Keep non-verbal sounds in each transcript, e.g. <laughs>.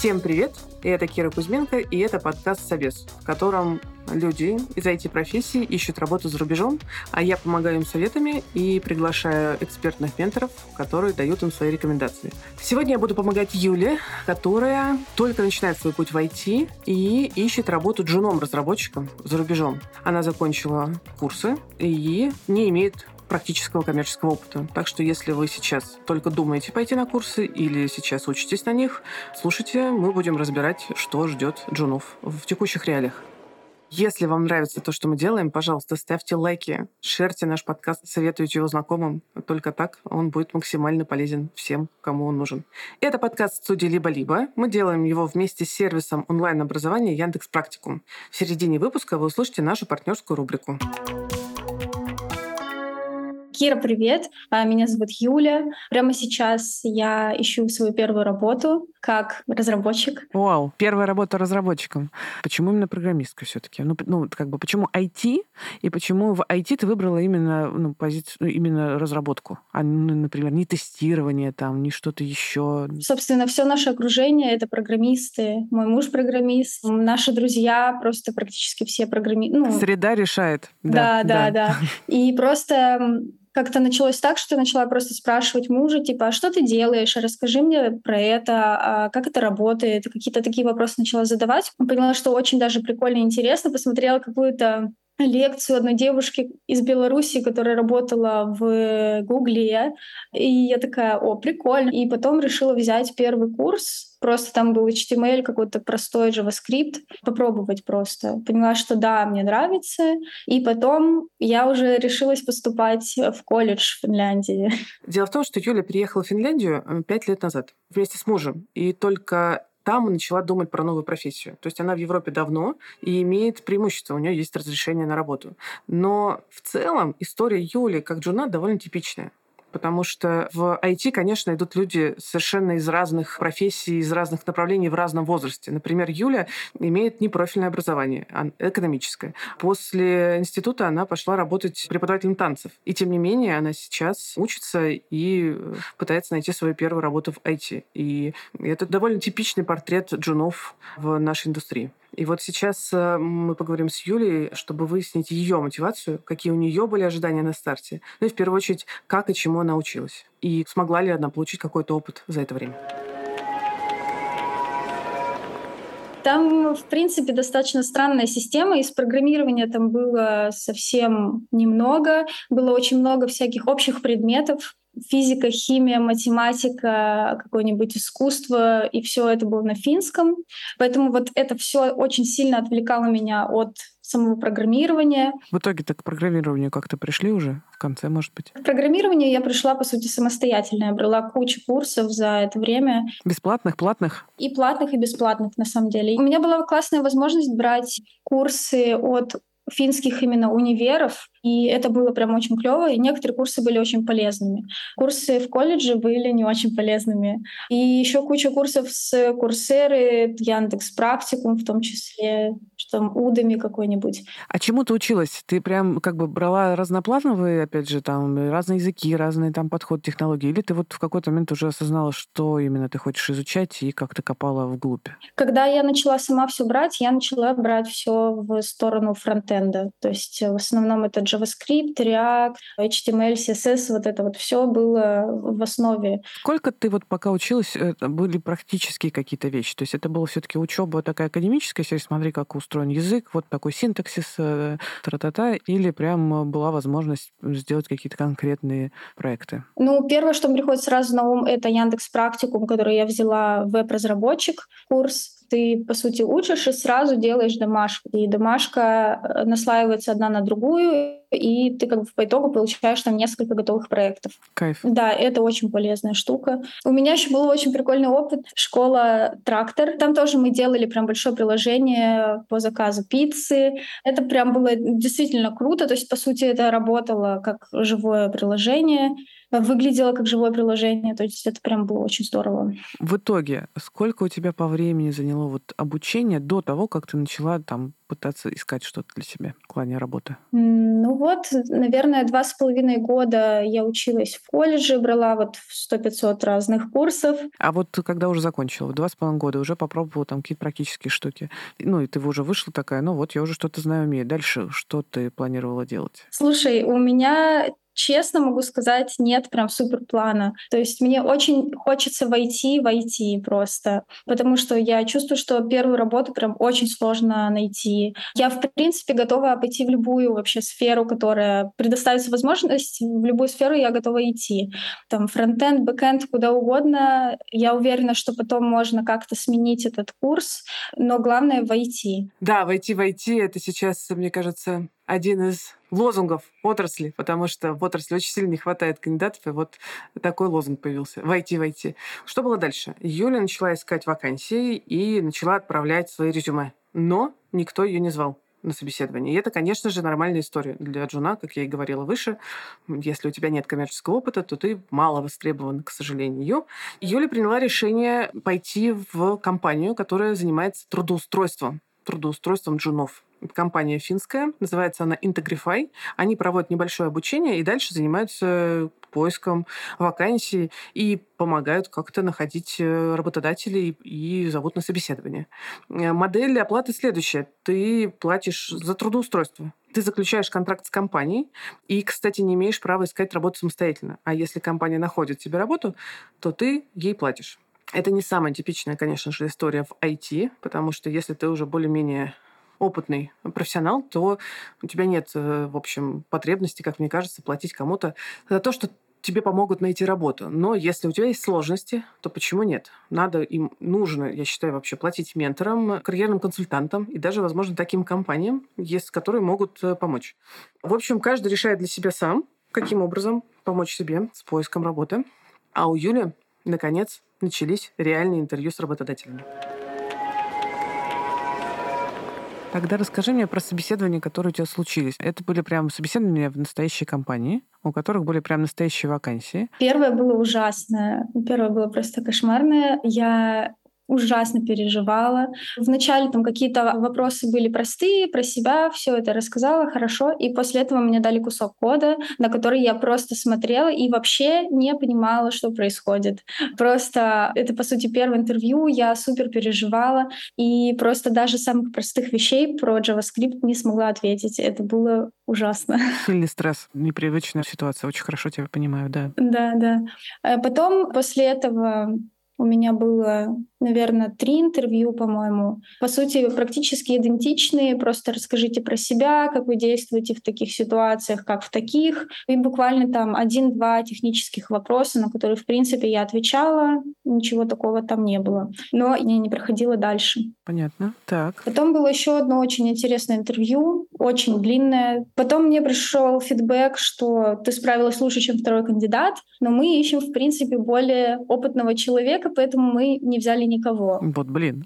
Всем привет! Это Кира Кузьменко, и это подкаст «Собес», в котором люди из IT-профессии ищут работу за рубежом, а я помогаю им советами и приглашаю экспертных менторов, которые дают им свои рекомендации. Сегодня я буду помогать Юле, которая только начинает свой путь в IT и ищет работу джуном-разработчиком за рубежом. Она закончила курсы и не имеет практического коммерческого опыта. Так что если вы сейчас только думаете пойти на курсы или сейчас учитесь на них, слушайте, мы будем разбирать, что ждет джунов в текущих реалиях. Если вам нравится то, что мы делаем, пожалуйста, ставьте лайки, шерьте наш подкаст, советуйте его знакомым. Только так он будет максимально полезен всем, кому он нужен. Это подкаст студии «Либо-либо». Мы делаем его вместе с сервисом онлайн-образования Яндекс Практикум. В середине выпуска вы услышите нашу партнерскую рубрику. Кира, привет. А, меня зовут Юля. Прямо сейчас я ищу свою первую работу как разработчик. Вау, первая работа разработчиком. Почему именно программистка все-таки? Ну, ну, как бы, почему IT, и почему в IT ты выбрала именно ну, позицию, ну, именно разработку, а, ну, например, не тестирование там, не что-то еще? Собственно, все наше окружение — это программисты. Мой муж программист, наши друзья просто практически все программисты. Ну, Среда решает. Да, да, да. да. И просто как-то началось так, что я начала просто спрашивать мужа, типа, а что ты делаешь, расскажи мне про это, а как это работает, какие-то такие вопросы начала задавать. Поняла, что очень даже прикольно и интересно, посмотрела какую-то лекцию одной девушки из Беларуси, которая работала в Гугле. И я такая, о, прикольно. И потом решила взять первый курс Просто там был HTML, какой-то простой JavaScript. Попробовать просто. Поняла, что да, мне нравится. И потом я уже решилась поступать в колледж в Финляндии. Дело в том, что Юля приехала в Финляндию э, пять лет назад вместе с мужем. И только там начала думать про новую профессию. То есть она в Европе давно и имеет преимущество, у нее есть разрешение на работу. Но в целом история Юли как джуна довольно типичная потому что в IT, конечно, идут люди совершенно из разных профессий, из разных направлений в разном возрасте. Например, Юля имеет непрофильное образование, а экономическое. После института она пошла работать преподавателем танцев. И тем не менее, она сейчас учится и пытается найти свою первую работу в IT. И это довольно типичный портрет джунов в нашей индустрии. И вот сейчас э, мы поговорим с Юлей, чтобы выяснить ее мотивацию, какие у нее были ожидания на старте, ну и в первую очередь, как и чему она училась, и смогла ли она получить какой-то опыт за это время. Там, в принципе, достаточно странная система. Из программирования там было совсем немного. Было очень много всяких общих предметов, физика, химия, математика, какое-нибудь искусство, и все это было на финском. Поэтому вот это все очень сильно отвлекало меня от самого программирования. В итоге так к программированию как-то пришли уже в конце, может быть? К программированию я пришла, по сути, самостоятельно. Я брала кучу курсов за это время. Бесплатных, платных? И платных, и бесплатных, на самом деле. У меня была классная возможность брать курсы от финских именно универов, и это было прям очень клево, и некоторые курсы были очень полезными. Курсы в колледже были не очень полезными. И еще куча курсов с Курсеры, Яндекс Практикум в том числе, что там Удами какой-нибудь. А чему ты училась? Ты прям как бы брала разноплановые, опять же, там разные языки, разные там подход технологии, или ты вот в какой-то момент уже осознала, что именно ты хочешь изучать и как ты копала вглубь? Когда я начала сама все брать, я начала брать все в сторону фронтенда. То есть в основном это JavaScript, React, HTML, CSS, вот это вот все было в основе. Сколько ты вот пока училась, были практические какие-то вещи? То есть это была все-таки учеба такая академическая, если смотри, как устроен язык, вот такой синтаксис, э, тра-та-та, или прям была возможность сделать какие-то конкретные проекты? Ну, первое, что приходит сразу на ум, это Яндекс Практикум, который я взяла веб-разработчик курс ты, по сути, учишь и сразу делаешь домашку. И домашка э, наслаивается одна на другую, и ты как бы по итогу получаешь там несколько готовых проектов. Кайф. Да, это очень полезная штука. У меня еще был очень прикольный опыт. Школа «Трактор». Там тоже мы делали прям большое приложение по заказу пиццы. Это прям было действительно круто. То есть, по сути, это работало как живое приложение выглядело как живое приложение. То есть это прям было очень здорово. В итоге, сколько у тебя по времени заняло вот обучение до того, как ты начала там пытаться искать что-то для себя в плане работы? Ну вот, наверное, два с половиной года я училась в колледже, брала вот 100-500 разных курсов. А вот когда уже закончила, два с половиной года, уже попробовала там какие-то практические штуки. Ну, и ты уже вышла такая, ну вот, я уже что-то знаю, умею. Дальше что ты планировала делать? Слушай, у меня честно могу сказать, нет прям супер плана. То есть мне очень хочется войти, войти просто, потому что я чувствую, что первую работу прям очень сложно найти. Я, в принципе, готова пойти в любую вообще сферу, которая предоставится возможность, в любую сферу я готова идти. Там фронтенд, бэкенд, куда угодно. Я уверена, что потом можно как-то сменить этот курс, но главное — войти. Да, войти, войти — это сейчас, мне кажется, один из лозунгов отрасли, потому что в отрасли очень сильно не хватает кандидатов, и вот такой лозунг появился. Войти, войти. Что было дальше? Юля начала искать вакансии и начала отправлять свои резюме. Но никто ее не звал на собеседование. И это, конечно же, нормальная история для джуна, как я и говорила выше. Если у тебя нет коммерческого опыта, то ты мало востребован, к сожалению. Юля приняла решение пойти в компанию, которая занимается трудоустройством трудоустройством джунов компания финская, называется она Integrify. Они проводят небольшое обучение и дальше занимаются поиском вакансий и помогают как-то находить э, работодателей и зовут на собеседование. Э, модель оплаты следующая. Ты платишь за трудоустройство. Ты заключаешь контракт с компанией и, кстати, не имеешь права искать работу самостоятельно. А если компания находит тебе работу, то ты ей платишь. Это не самая типичная, конечно же, история в IT, потому что если ты уже более-менее опытный профессионал, то у тебя нет, э, в общем, потребности, как мне кажется, платить кому-то за то, что тебе помогут найти работу. Но если у тебя есть сложности, то почему нет? Надо им, нужно, я считаю, вообще платить менторам, карьерным консультантам и даже, возможно, таким компаниям, которые могут э, помочь. В общем, каждый решает для себя сам, каким образом помочь себе с поиском работы. А у Юли, наконец, начались реальные интервью с работодателями. Тогда расскажи мне про собеседования, которые у тебя случились. Это были прям собеседования в настоящей компании, у которых были прям настоящие вакансии. Первое было ужасное. Первое было просто кошмарное. Я ужасно переживала. Вначале там какие-то вопросы были простые, про себя, все это рассказала хорошо, и после этого мне дали кусок кода, на который я просто смотрела и вообще не понимала, что происходит. Просто это, по сути, первое интервью, я супер переживала, и просто даже самых простых вещей про JavaScript не смогла ответить. Это было ужасно. Сильный стресс, непривычная ситуация. Очень хорошо тебя понимаю, да. Да, да. А потом после этого у меня было, наверное, три интервью, по-моему. По сути, практически идентичные. Просто расскажите про себя, как вы действуете в таких ситуациях, как в таких. И буквально там один-два технических вопроса, на которые, в принципе, я отвечала. Ничего такого там не было. Но я не проходила дальше. Понятно. Так. Потом было еще одно очень интересное интервью, очень длинное. Потом мне пришел фидбэк, что ты справилась лучше, чем второй кандидат, но мы ищем, в принципе, более опытного человека, поэтому мы не взяли никого. Вот, блин.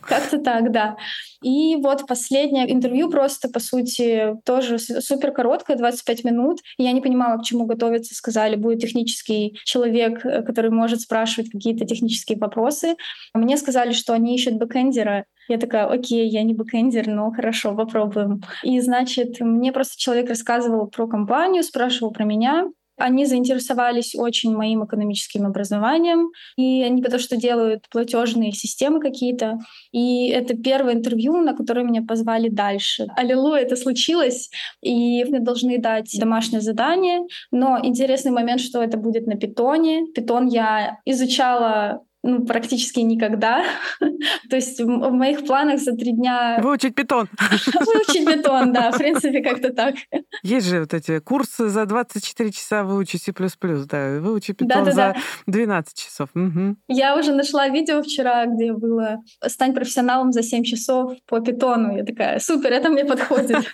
Как-то так, да. И вот последнее интервью просто, по сути, тоже супер короткое, 25 минут. Я не понимала, к чему готовиться. Сказали, будет технический человек, э, который может спрашивать какие-то технические вопросы. Мне сказали, что они ищут бэкэндера. Я такая, окей, я не бэкэндер, но хорошо, попробуем. И, значит, мне просто человек рассказывал про компанию, спрашивал про меня. Они заинтересовались очень моим экономическим образованием, и они потому что делают платежные системы какие-то. И это первое интервью, на которое меня позвали дальше. Аллилуйя, это случилось, и мне должны дать домашнее задание. Но интересный момент, что это будет на питоне. Питон я изучала ну, практически никогда. <laughs> То есть в, моих планах за три дня... Выучить питон. <laughs> Выучить питон, да, в принципе, как-то так. Есть же вот эти курсы за 24 часа выучить C++, да, выучить питон да, да, за 12 часов. Угу. Я уже нашла видео вчера, где было «Стань профессионалом за 7 часов по питону». Я такая, супер, это мне подходит.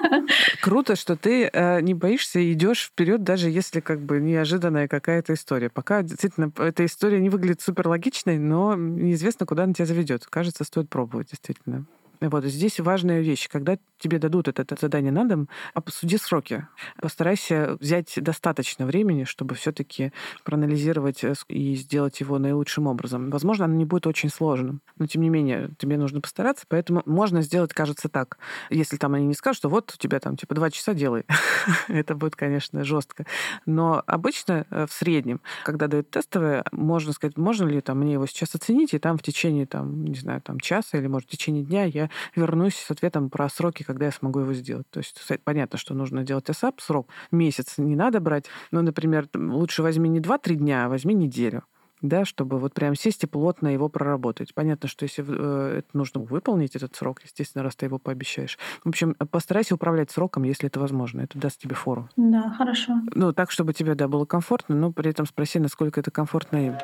<laughs> Круто, что ты э, не боишься и идешь вперед, даже если как бы неожиданная какая-то история. Пока действительно эта история не выглядит супер логичной, но неизвестно, куда она тебя заведет. Кажется, стоит пробовать, действительно. Вот здесь важная вещь. Когда тебе дадут это, это задание на дом, обсуди сроки. Постарайся взять достаточно времени, чтобы все таки проанализировать э, и сделать его наилучшим образом. Возможно, оно не будет очень сложным, но тем не менее тебе нужно постараться, поэтому можно сделать, кажется, так. Если там они не скажут, что вот у тебя там типа два часа делай. <laughs> это будет, конечно, жестко. Но обычно э, в среднем, когда дают тестовое, можно сказать, можно ли там мне его сейчас оценить, и там в течение, там, не знаю, там часа или, может, в течение дня я вернусь с ответом про сроки, когда я смогу его сделать. То есть понятно, что нужно делать ASAP, срок месяц не надо брать, но, например, лучше возьми не 2-3 дня, а возьми неделю да, чтобы вот прям сесть и плотно его проработать. Понятно, что если э, это нужно выполнить, этот срок, естественно, раз ты его пообещаешь. В общем, постарайся управлять сроком, если это возможно. Это даст тебе фору. Да, хорошо. Ну, так, чтобы тебе, да, было комфортно, но при этом спроси, насколько это комфортно им.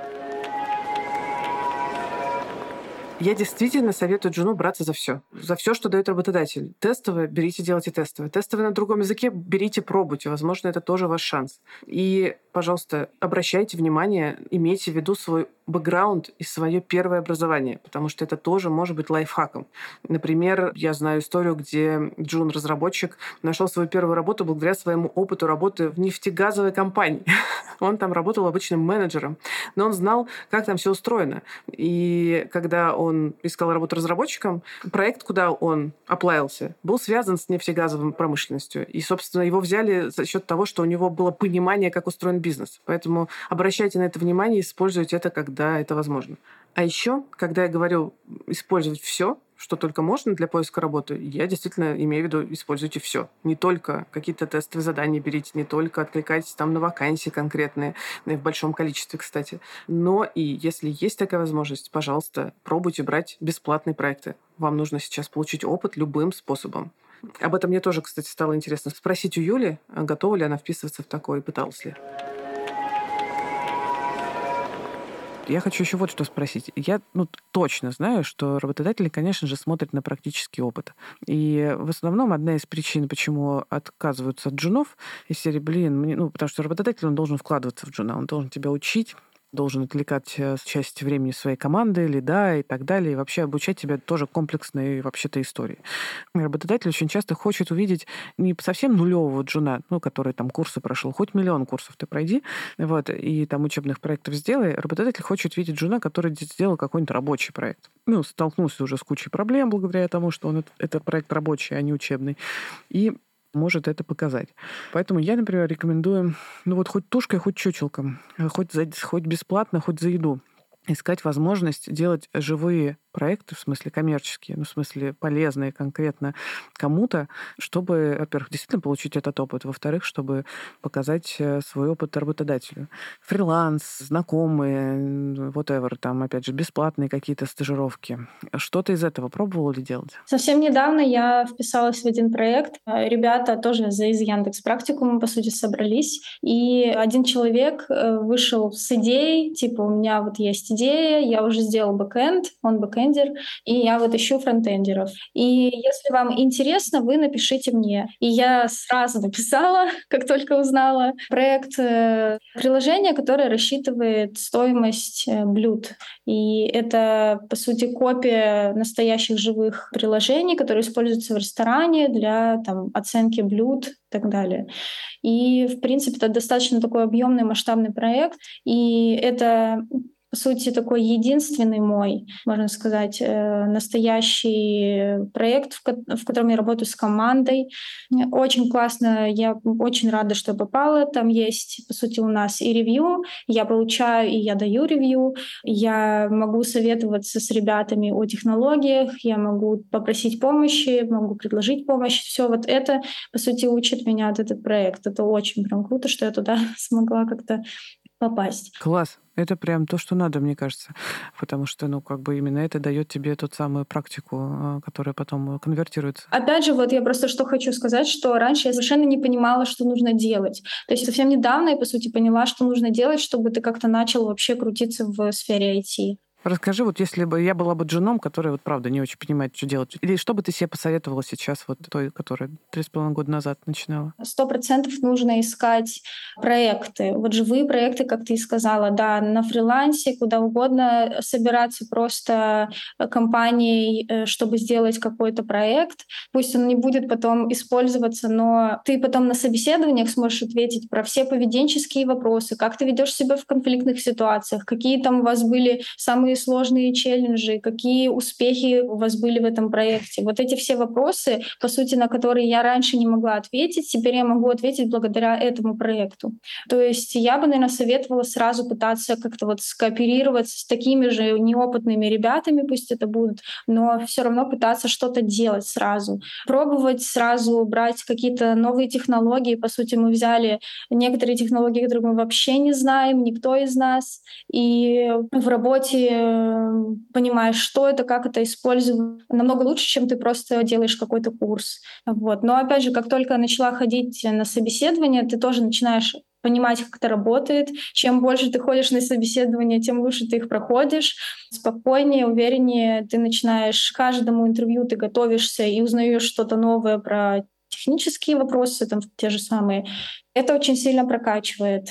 Я действительно советую Джуну браться за все. За все, что дает работодатель. Тестовое берите, делайте тестовое. Тестовое на другом языке берите, пробуйте. Возможно, это тоже ваш шанс. И, пожалуйста, обращайте внимание, имейте в виду свой бэкграунд и свое первое образование, потому что это тоже может быть лайфхаком. Например, я знаю историю, где Джун-разработчик нашел свою первую работу благодаря своему опыту работы в нефтегазовой компании. <laughs> Он там работал обычным менеджером, но он знал, как там все устроено. И когда он искал работу разработчиком, проект, куда он оплавился, был связан с нефтегазовой промышленностью. И, собственно, его взяли за счет того, что у него было понимание, как устроен бизнес. Поэтому обращайте на это внимание используйте это когда это возможно. А еще, когда я говорю использовать все, что только можно для поиска работы, я действительно имею в виду используйте все. Не только какие-то тестовые задания берите, не только откликайтесь там на вакансии конкретные, в большом количестве, кстати. Но и если есть такая возможность, пожалуйста, пробуйте брать бесплатные проекты. Вам нужно сейчас получить опыт любым способом. Об этом мне тоже, кстати, стало интересно спросить у Юли, готова ли она вписываться в такое, пыталась ли. Я хочу еще вот что спросить. Я ну, точно знаю, что работодатели, конечно же, смотрят на практический опыт. И в основном одна из причин, почему отказываются от джунов, из серии, блин, мне, ну, потому что работодатель, он должен вкладываться в джуна, он должен тебя учить, должен отвлекать э, часть времени своей команды, лида и так далее, и вообще обучать тебя тоже комплексной вообще-то истории. Работодатель очень часто хочет увидеть не совсем нулевого джуна, ну, который там курсы прошел, хоть миллион курсов ты пройди, вот, и там учебных проектов сделай. Работодатель хочет видеть джуна, который сделал какой-нибудь рабочий проект. Ну, столкнулся уже с кучей проблем благодаря тому, что он это проект рабочий, а не учебный. И может это показать. Поэтому я, например, рекомендую, ну вот хоть тушкой, хоть чучелком, хоть, за, хоть бесплатно, хоть за еду искать возможность делать живые проекты, в смысле коммерческие, ну, в смысле полезные конкретно кому-то, чтобы, во-первых, действительно получить этот опыт, во-вторых, чтобы показать э, свой опыт работодателю. Фриланс, знакомые, whatever, там, опять же, бесплатные какие-то стажировки. Что-то из этого пробовала ли делать? Совсем недавно я вписалась в один проект. Ребята тоже из Яндекс практикума, по сути, собрались. И один человек э, вышел с идеей, типа, у меня вот есть идея, я уже сделал бэкэнд, он бэкэнд бэкэндер, и я вот ищу фронтендеров. И если вам интересно, вы напишите мне. И я сразу <laughs> написала, как только узнала, проект э, приложения, которое рассчитывает стоимость э, блюд. И это, по сути, копия настоящих живых приложений, которые используются в ресторане для там, оценки блюд и так далее. И, в принципе, это достаточно такой объемный масштабный проект. И это по сути, такой единственный мой, можно сказать, э, настоящий проект, в котором я работаю с командой. Очень классно, я очень рада, что попала. Там есть, по сути, у нас и ревью, я получаю и я даю ревью, я могу советоваться с ребятами о технологиях, я могу попросить помощи, могу предложить помощь. Все вот это, по сути, учит меня от этот проект. Это очень прям круто, что я туда <laughs> смогла как-то попасть. Класс. Это прям то, что надо, мне кажется. Потому что, ну, как бы именно это дает тебе ту самую практику, а, которая потом конвертируется. Опять же, вот я просто что хочу сказать, что раньше я совершенно не понимала, что нужно делать. То есть совсем недавно я, по сути, поняла, что нужно делать, чтобы ты как-то начал вообще крутиться в сфере IT. Расскажи, вот если бы я была бы джуном, который вот правда не очень понимает, что делать, или что бы ты себе посоветовала сейчас, вот той, которая три с половиной года назад начинала? Сто процентов нужно искать проекты. Вот живые проекты, как ты и сказала, да, на фрилансе, куда угодно собираться просто компанией, э, чтобы сделать какой-то проект. Пусть он не будет потом использоваться, но ты потом на собеседованиях сможешь ответить про все поведенческие вопросы, как ты ведешь себя в конфликтных ситуациях, какие там у вас были самые сложные челленджи, какие успехи у вас были в этом проекте. Вот эти все вопросы, по сути, на которые я раньше не могла ответить, теперь я могу ответить благодаря этому проекту. То есть я бы, наверное, советовала сразу пытаться как-то вот скооперироваться с такими же неопытными ребятами, пусть это будут, но все равно пытаться что-то делать сразу. Пробовать сразу брать какие-то новые технологии. По сути, мы взяли некоторые технологии, которые мы вообще не знаем, никто из нас. И в работе понимаешь, что это, как это использовать, намного лучше, чем ты просто делаешь какой-то курс. Вот. Но опять же, как только начала ходить на собеседование, ты тоже начинаешь понимать, как это работает. Чем больше ты ходишь на собеседование, тем лучше ты их проходишь. Спокойнее, увереннее ты начинаешь каждому интервью, ты готовишься и узнаешь что-то новое про технические вопросы, там те же самые. Это очень сильно прокачивает.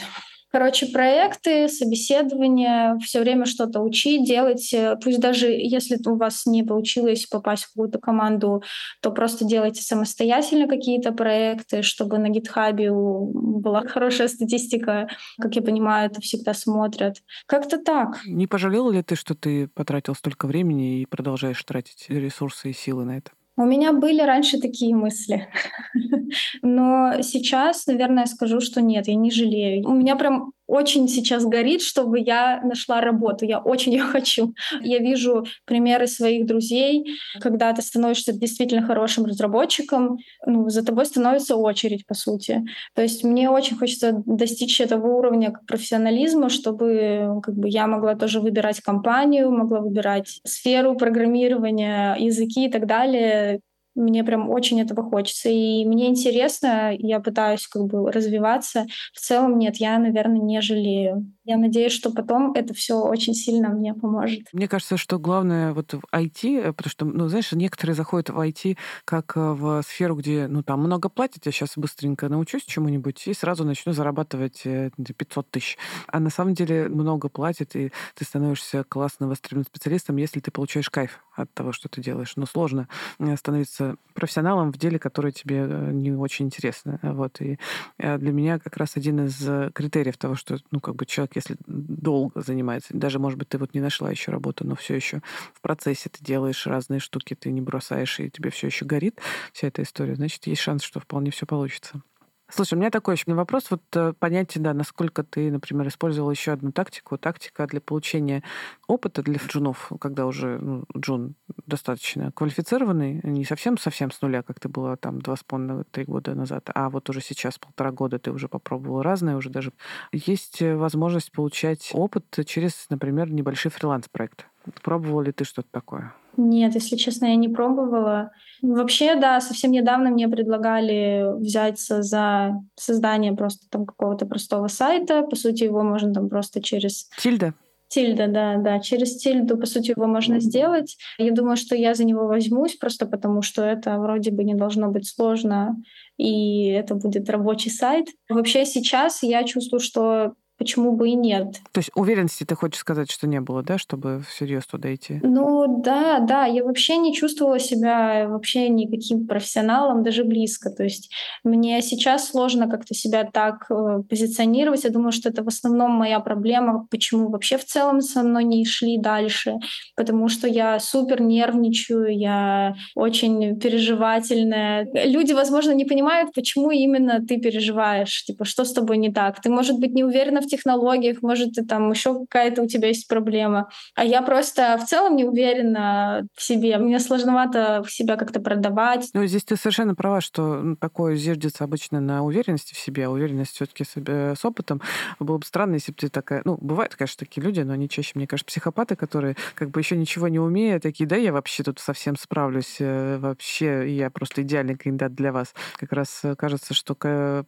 Короче, проекты, собеседования, все время что-то учить, делать. Э, пусть даже если у вас не получилось попасть в какую-то команду, то просто делайте самостоятельно какие-то проекты, чтобы на гитхабе была хорошая статистика. Как я понимаю, это всегда смотрят. Как-то так. Не пожалела ли ты, что ты потратил столько времени и продолжаешь тратить ресурсы и силы на это? У меня были раньше такие мысли, <laughs> но сейчас, наверное, скажу, что нет, я не жалею. У меня прям очень сейчас горит, чтобы я нашла работу. Я очень ее хочу. Я вижу примеры своих друзей, когда ты становишься действительно хорошим разработчиком, ну, за тобой становится очередь, по сути. То есть мне очень хочется достичь этого уровня профессионализма, чтобы как бы, я могла тоже выбирать компанию, могла выбирать сферу программирования, языки и так далее, мне прям очень этого хочется. И мне интересно, я пытаюсь как бы развиваться. В целом нет, я, наверное, не жалею. Я надеюсь, что потом это все очень сильно мне поможет. Мне кажется, что главное вот в IT, э, потому что, ну, знаешь, некоторые заходят в IT как э, в сферу, где, ну, там много платят, я сейчас быстренько научусь чему-нибудь и сразу начну зарабатывать 500 э, тысяч. А на самом деле много платят, и ты становишься классно востребованным специалистом, если ты получаешь кайф от того, что ты делаешь. Но сложно становиться профессионалом в деле, которое тебе не очень интересно. Вот. И для меня как раз один из критериев того, что, ну, как бы человек если долго занимается. Даже, может быть, ты вот не нашла еще работу, но все еще в процессе ты делаешь разные штуки, ты не бросаешь, и тебе все еще горит вся эта история, значит, есть шанс, что вполне все получится. Слушай, у меня такой еще вопрос. Вот э, понятие, да, насколько ты, например, использовал еще одну тактику. Тактика для получения опыта для джунов, когда уже ну, джун достаточно квалифицированный, не совсем-совсем с нуля, как ты была там два с половиной, три года назад, а вот уже сейчас полтора года ты уже попробовал разное, уже даже есть э, возможность получать опыт через, например, небольшой фриланс-проект. Пробовал ли ты что-то такое? Нет, если честно, я не пробовала. Вообще, да, совсем недавно мне предлагали взяться за создание просто там какого-то простого сайта. По сути, его можно там просто через... Тильда? Тильда, да, да. Через тильду, по сути, его можно сделать. Я думаю, что я за него возьмусь, просто потому что это вроде бы не должно быть сложно, и это будет рабочий сайт. Вообще сейчас я чувствую, что почему бы и нет. То есть уверенности ты хочешь сказать, что не было, да, чтобы всерьез туда идти? Ну да, да, я вообще не чувствовала себя вообще никаким профессионалом, даже близко. То есть мне сейчас сложно как-то себя так э, позиционировать. Я думаю, что это в основном моя проблема, почему вообще в целом со мной не шли дальше, потому что я супер нервничаю, я очень переживательная. Люди, возможно, не понимают, почему именно ты переживаешь, типа, что с тобой не так. Ты, может быть, не уверена в технологиях, может, ты там еще какая-то у тебя есть проблема. А я просто в целом не уверена в себе. Мне сложновато себя как-то продавать. Ну, здесь ты совершенно права, что такое зиждется обычно на уверенности в себе, а уверенность все-таки с опытом. Было бы странно, если бы ты такая... Ну, бывают, конечно, такие люди, но они чаще, мне кажется, психопаты, которые как бы еще ничего не умеют, такие, да, я вообще тут совсем справлюсь, э, вообще я просто идеальный кандидат для вас. Как раз кажется, что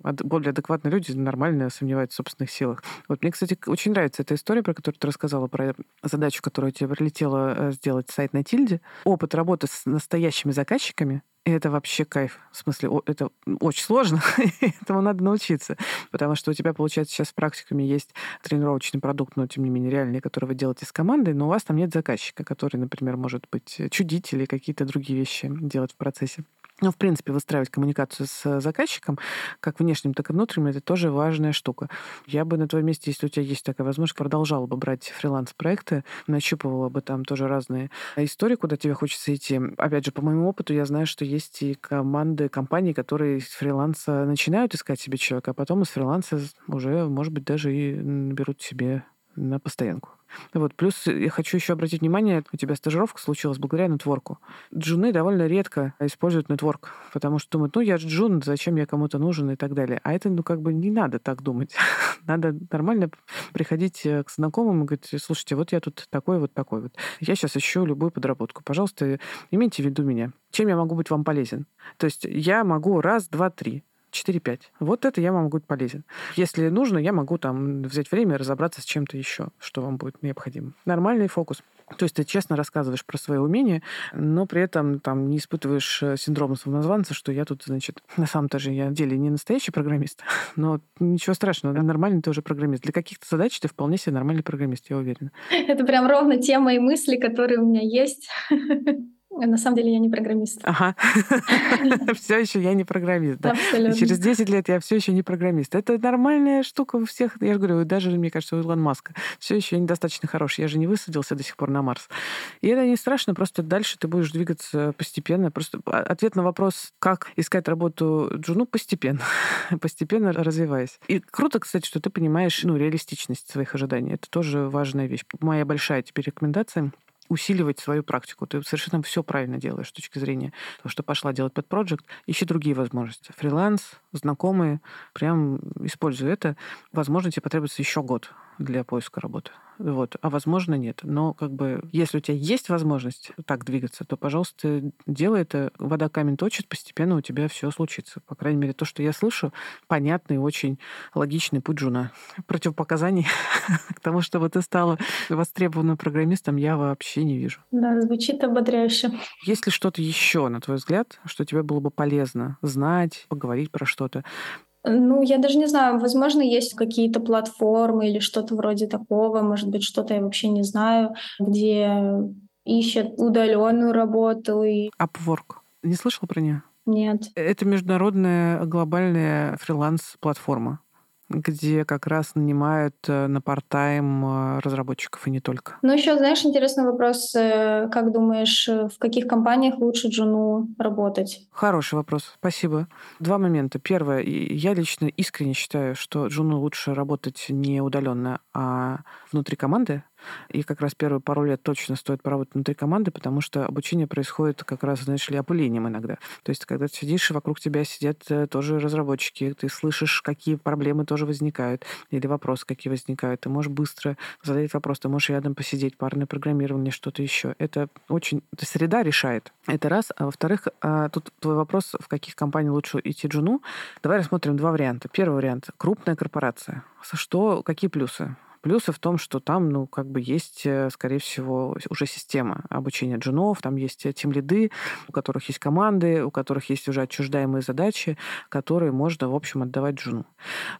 более адекватные люди нормально сомневаются в собственных силах. Вот мне, кстати, очень нравится эта история, про которую ты рассказала, про задачу, которую тебе прилетело э, сделать сайт на Тильде. Опыт работы с настоящими заказчиками это вообще кайф. В смысле, это очень сложно, <laughs> этому надо научиться. Потому что у тебя, получается, сейчас с практиками есть тренировочный продукт, но, тем не менее, реальный, который вы делаете с командой, но у вас там нет заказчика, который, например, может быть чудить или какие-то другие вещи делать в процессе. Ну, в принципе, выстраивать коммуникацию с заказчиком, как внешним, так и внутренним, это тоже важная штука. Я бы на твоем месте, если у тебя есть такая возможность, продолжала бы брать фриланс-проекты, нащупывала бы там тоже разные истории, куда тебе хочется идти. Опять же, по моему опыту, я знаю, что есть и команды, компании, которые из фриланса начинают искать себе человека, а потом из фриланса уже, может быть, даже и берут себе на постоянку. Вот. Плюс я хочу еще обратить внимание, у тебя стажировка случилась благодаря нетворку. Джуны довольно редко используют нетворк, потому что думают, ну, я же джун, зачем я кому-то нужен и так далее. А это, ну, как бы не надо так думать. <laughs> надо нормально приходить э, к знакомым и говорить, слушайте, вот я тут такой вот такой вот. Я сейчас ищу любую подработку. Пожалуйста, имейте в виду меня. Чем я могу быть вам полезен? То есть я могу раз, два, три. 4-5. Вот это я вам быть полезен. Если нужно, я могу там взять время и разобраться с чем-то еще, что вам будет необходимо. Нормальный фокус. То есть ты честно рассказываешь про свои умения, но при этом там не испытываешь э, синдром самозванца, что я тут, значит, на самом-то же я деле не настоящий программист, <laughs> но ничего страшного, нормальный тоже программист. Для каких-то задач ты вполне себе нормальный программист, я уверена. Это прям ровно тема и мысли, которые у меня есть. <laughs> На самом деле я не программист. Ага. <laughs> все еще я не программист. Да. Абсолютно. Через 10 лет я все еще не программист. Это нормальная штука у всех. Я же говорю, даже, мне кажется, у Илона Маска. Все еще недостаточно хорош. Я же не высадился до сих пор на Марс. И это не страшно, просто дальше ты будешь двигаться постепенно. Просто ответ на вопрос, как искать работу джуну, постепенно. <laughs> постепенно развиваясь. И круто, кстати, что ты понимаешь ну, реалистичность своих ожиданий. Это тоже важная вещь. Моя большая теперь рекомендация усиливать свою практику. Ты совершенно все правильно делаешь с точки зрения того, что пошла делать под проект. Ищи другие возможности. Фриланс, знакомые, прям используй это. Возможно, тебе потребуется еще год для поиска работы. Вот. А возможно, нет. Но как бы, если у тебя есть возможность так двигаться, то, пожалуйста, делай это. Вода камень точит, постепенно у тебя все случится. По крайней мере, то, что я слышу, понятный, очень логичный путь жуна. Противопоказаний <laughs> к тому, чтобы ты стала востребованным программистом, я вообще не вижу. Да, звучит ободряюще. Есть ли что-то еще, на твой взгляд, что тебе было бы полезно знать, поговорить про что-то? Ну, я даже не знаю, возможно, есть какие-то платформы или что-то вроде такого, может быть, что-то я вообще не знаю, где ищут удаленную работу. И... Upwork. Не слышал про нее? Нет. Это международная глобальная фриланс-платформа где как раз нанимают э, на парт-тайм э, разработчиков и не только. Ну, еще, знаешь, интересный вопрос. Э, как думаешь, в каких компаниях лучше Джуну работать? Хороший вопрос. Спасибо. Два момента. Первое. Я лично искренне считаю, что Джуну лучше работать не удаленно, а внутри команды, и как раз первые пару лет точно стоит поработать внутри команды, потому что обучение происходит как раз, знаешь ли, опылением иногда. То есть, когда ты сидишь, вокруг тебя сидят э, тоже разработчики, ты слышишь, какие проблемы тоже возникают, или вопросы какие возникают. Ты можешь быстро задать вопрос, ты можешь рядом посидеть, парное программирование, что-то еще. Это очень... Среда решает. Это раз. А во-вторых, а, тут твой вопрос, в каких компаниях лучше идти джуну. Давай рассмотрим два варианта. Первый вариант. Крупная корпорация. Что, какие плюсы? Плюсы в том, что там, ну, как бы есть, э, скорее всего, уже система обучения джунов, там есть тем лиды, у которых есть команды, у которых есть уже отчуждаемые задачи, которые можно, в общем, отдавать джуну.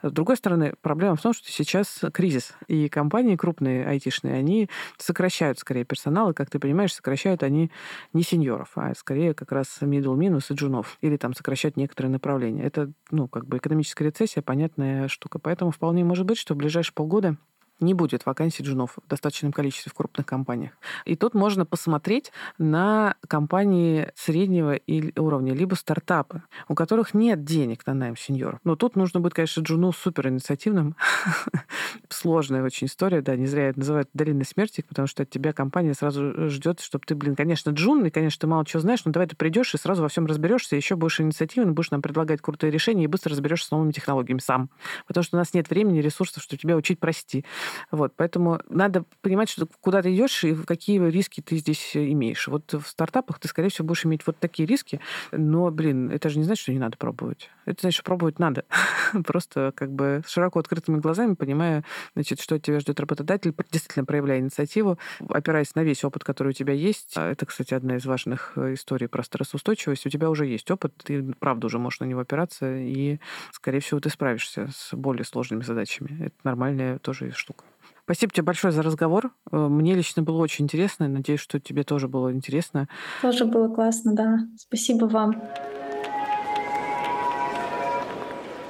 С другой стороны, проблема в том, что сейчас кризис, и компании крупные айтишные, они сокращают скорее персонал, и, как ты понимаешь, сокращают они не сеньоров, а скорее как раз middle минус и джунов, или там сокращать некоторые направления. Это, ну, как бы экономическая рецессия, понятная штука. Поэтому вполне может быть, что в ближайшие полгода не будет вакансий джунов в достаточном количестве в крупных компаниях. И тут можно посмотреть на компании среднего уровня, либо стартапы, у которых нет денег на найм сеньоров. Но тут нужно быть, конечно, джуну супер инициативным. <laughs> Сложная очень история, да, не зря это называют долиной смерти, потому что от тебя компания сразу ждет, чтобы ты, блин, конечно, джун, и, конечно, ты мало чего знаешь, но давай ты придешь и сразу во всем разберешься, еще будешь инициативным, будешь нам предлагать крутые решения и быстро разберешься с новыми технологиями сам. Потому что у нас нет времени, ресурсов, чтобы тебя учить прости. Вот, поэтому надо понимать, что куда ты идешь и какие риски ты здесь имеешь. Вот в стартапах ты, скорее всего, будешь иметь вот такие риски, но, блин, это же не значит, что не надо пробовать. Это значит, что пробовать надо. <laughs> просто как бы широко открытыми глазами, понимая, значит, что тебя ждет работодатель, действительно проявляя инициативу, опираясь на весь опыт, который у тебя есть. А это, кстати, одна из важных э, историй про стрессоустойчивость. У тебя уже есть опыт, ты, правда, уже можешь на него опираться, и, скорее всего, ты справишься с более сложными задачами. Это нормальная тоже штука. Спасибо тебе большое за разговор. Э, мне лично было очень интересно. Надеюсь, что тебе тоже было интересно. Тоже было классно, да. Спасибо вам.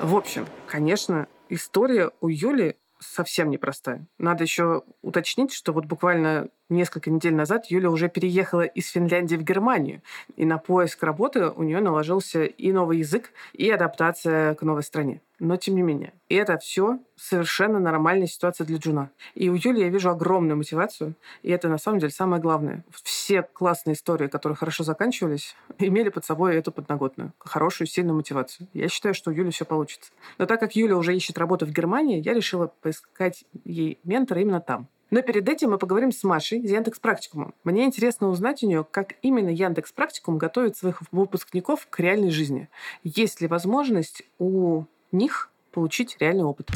В общем, конечно, история у Юли совсем непростая. Надо еще уточнить, что вот буквально несколько недель назад Юля уже переехала из Финляндии в Германию, и на поиск работы у нее наложился и новый язык, и адаптация к новой стране. Но тем не менее, и это все совершенно нормальная ситуация для Джуна. И у Юли я вижу огромную мотивацию, и это на самом деле самое главное. Все классные истории, которые хорошо заканчивались, <laughs> имели под собой эту подноготную, хорошую, сильную мотивацию. Я считаю, что у Юли все получится. Но так как Юля уже ищет работу в Германии, я решила поискать ей ментора именно там. Но перед этим мы поговорим с Машей из Яндекс Практикума. Мне интересно узнать у нее, как именно Яндекс Практикум готовит своих выпускников к реальной жизни. Есть ли возможность у них получить реальный опыт?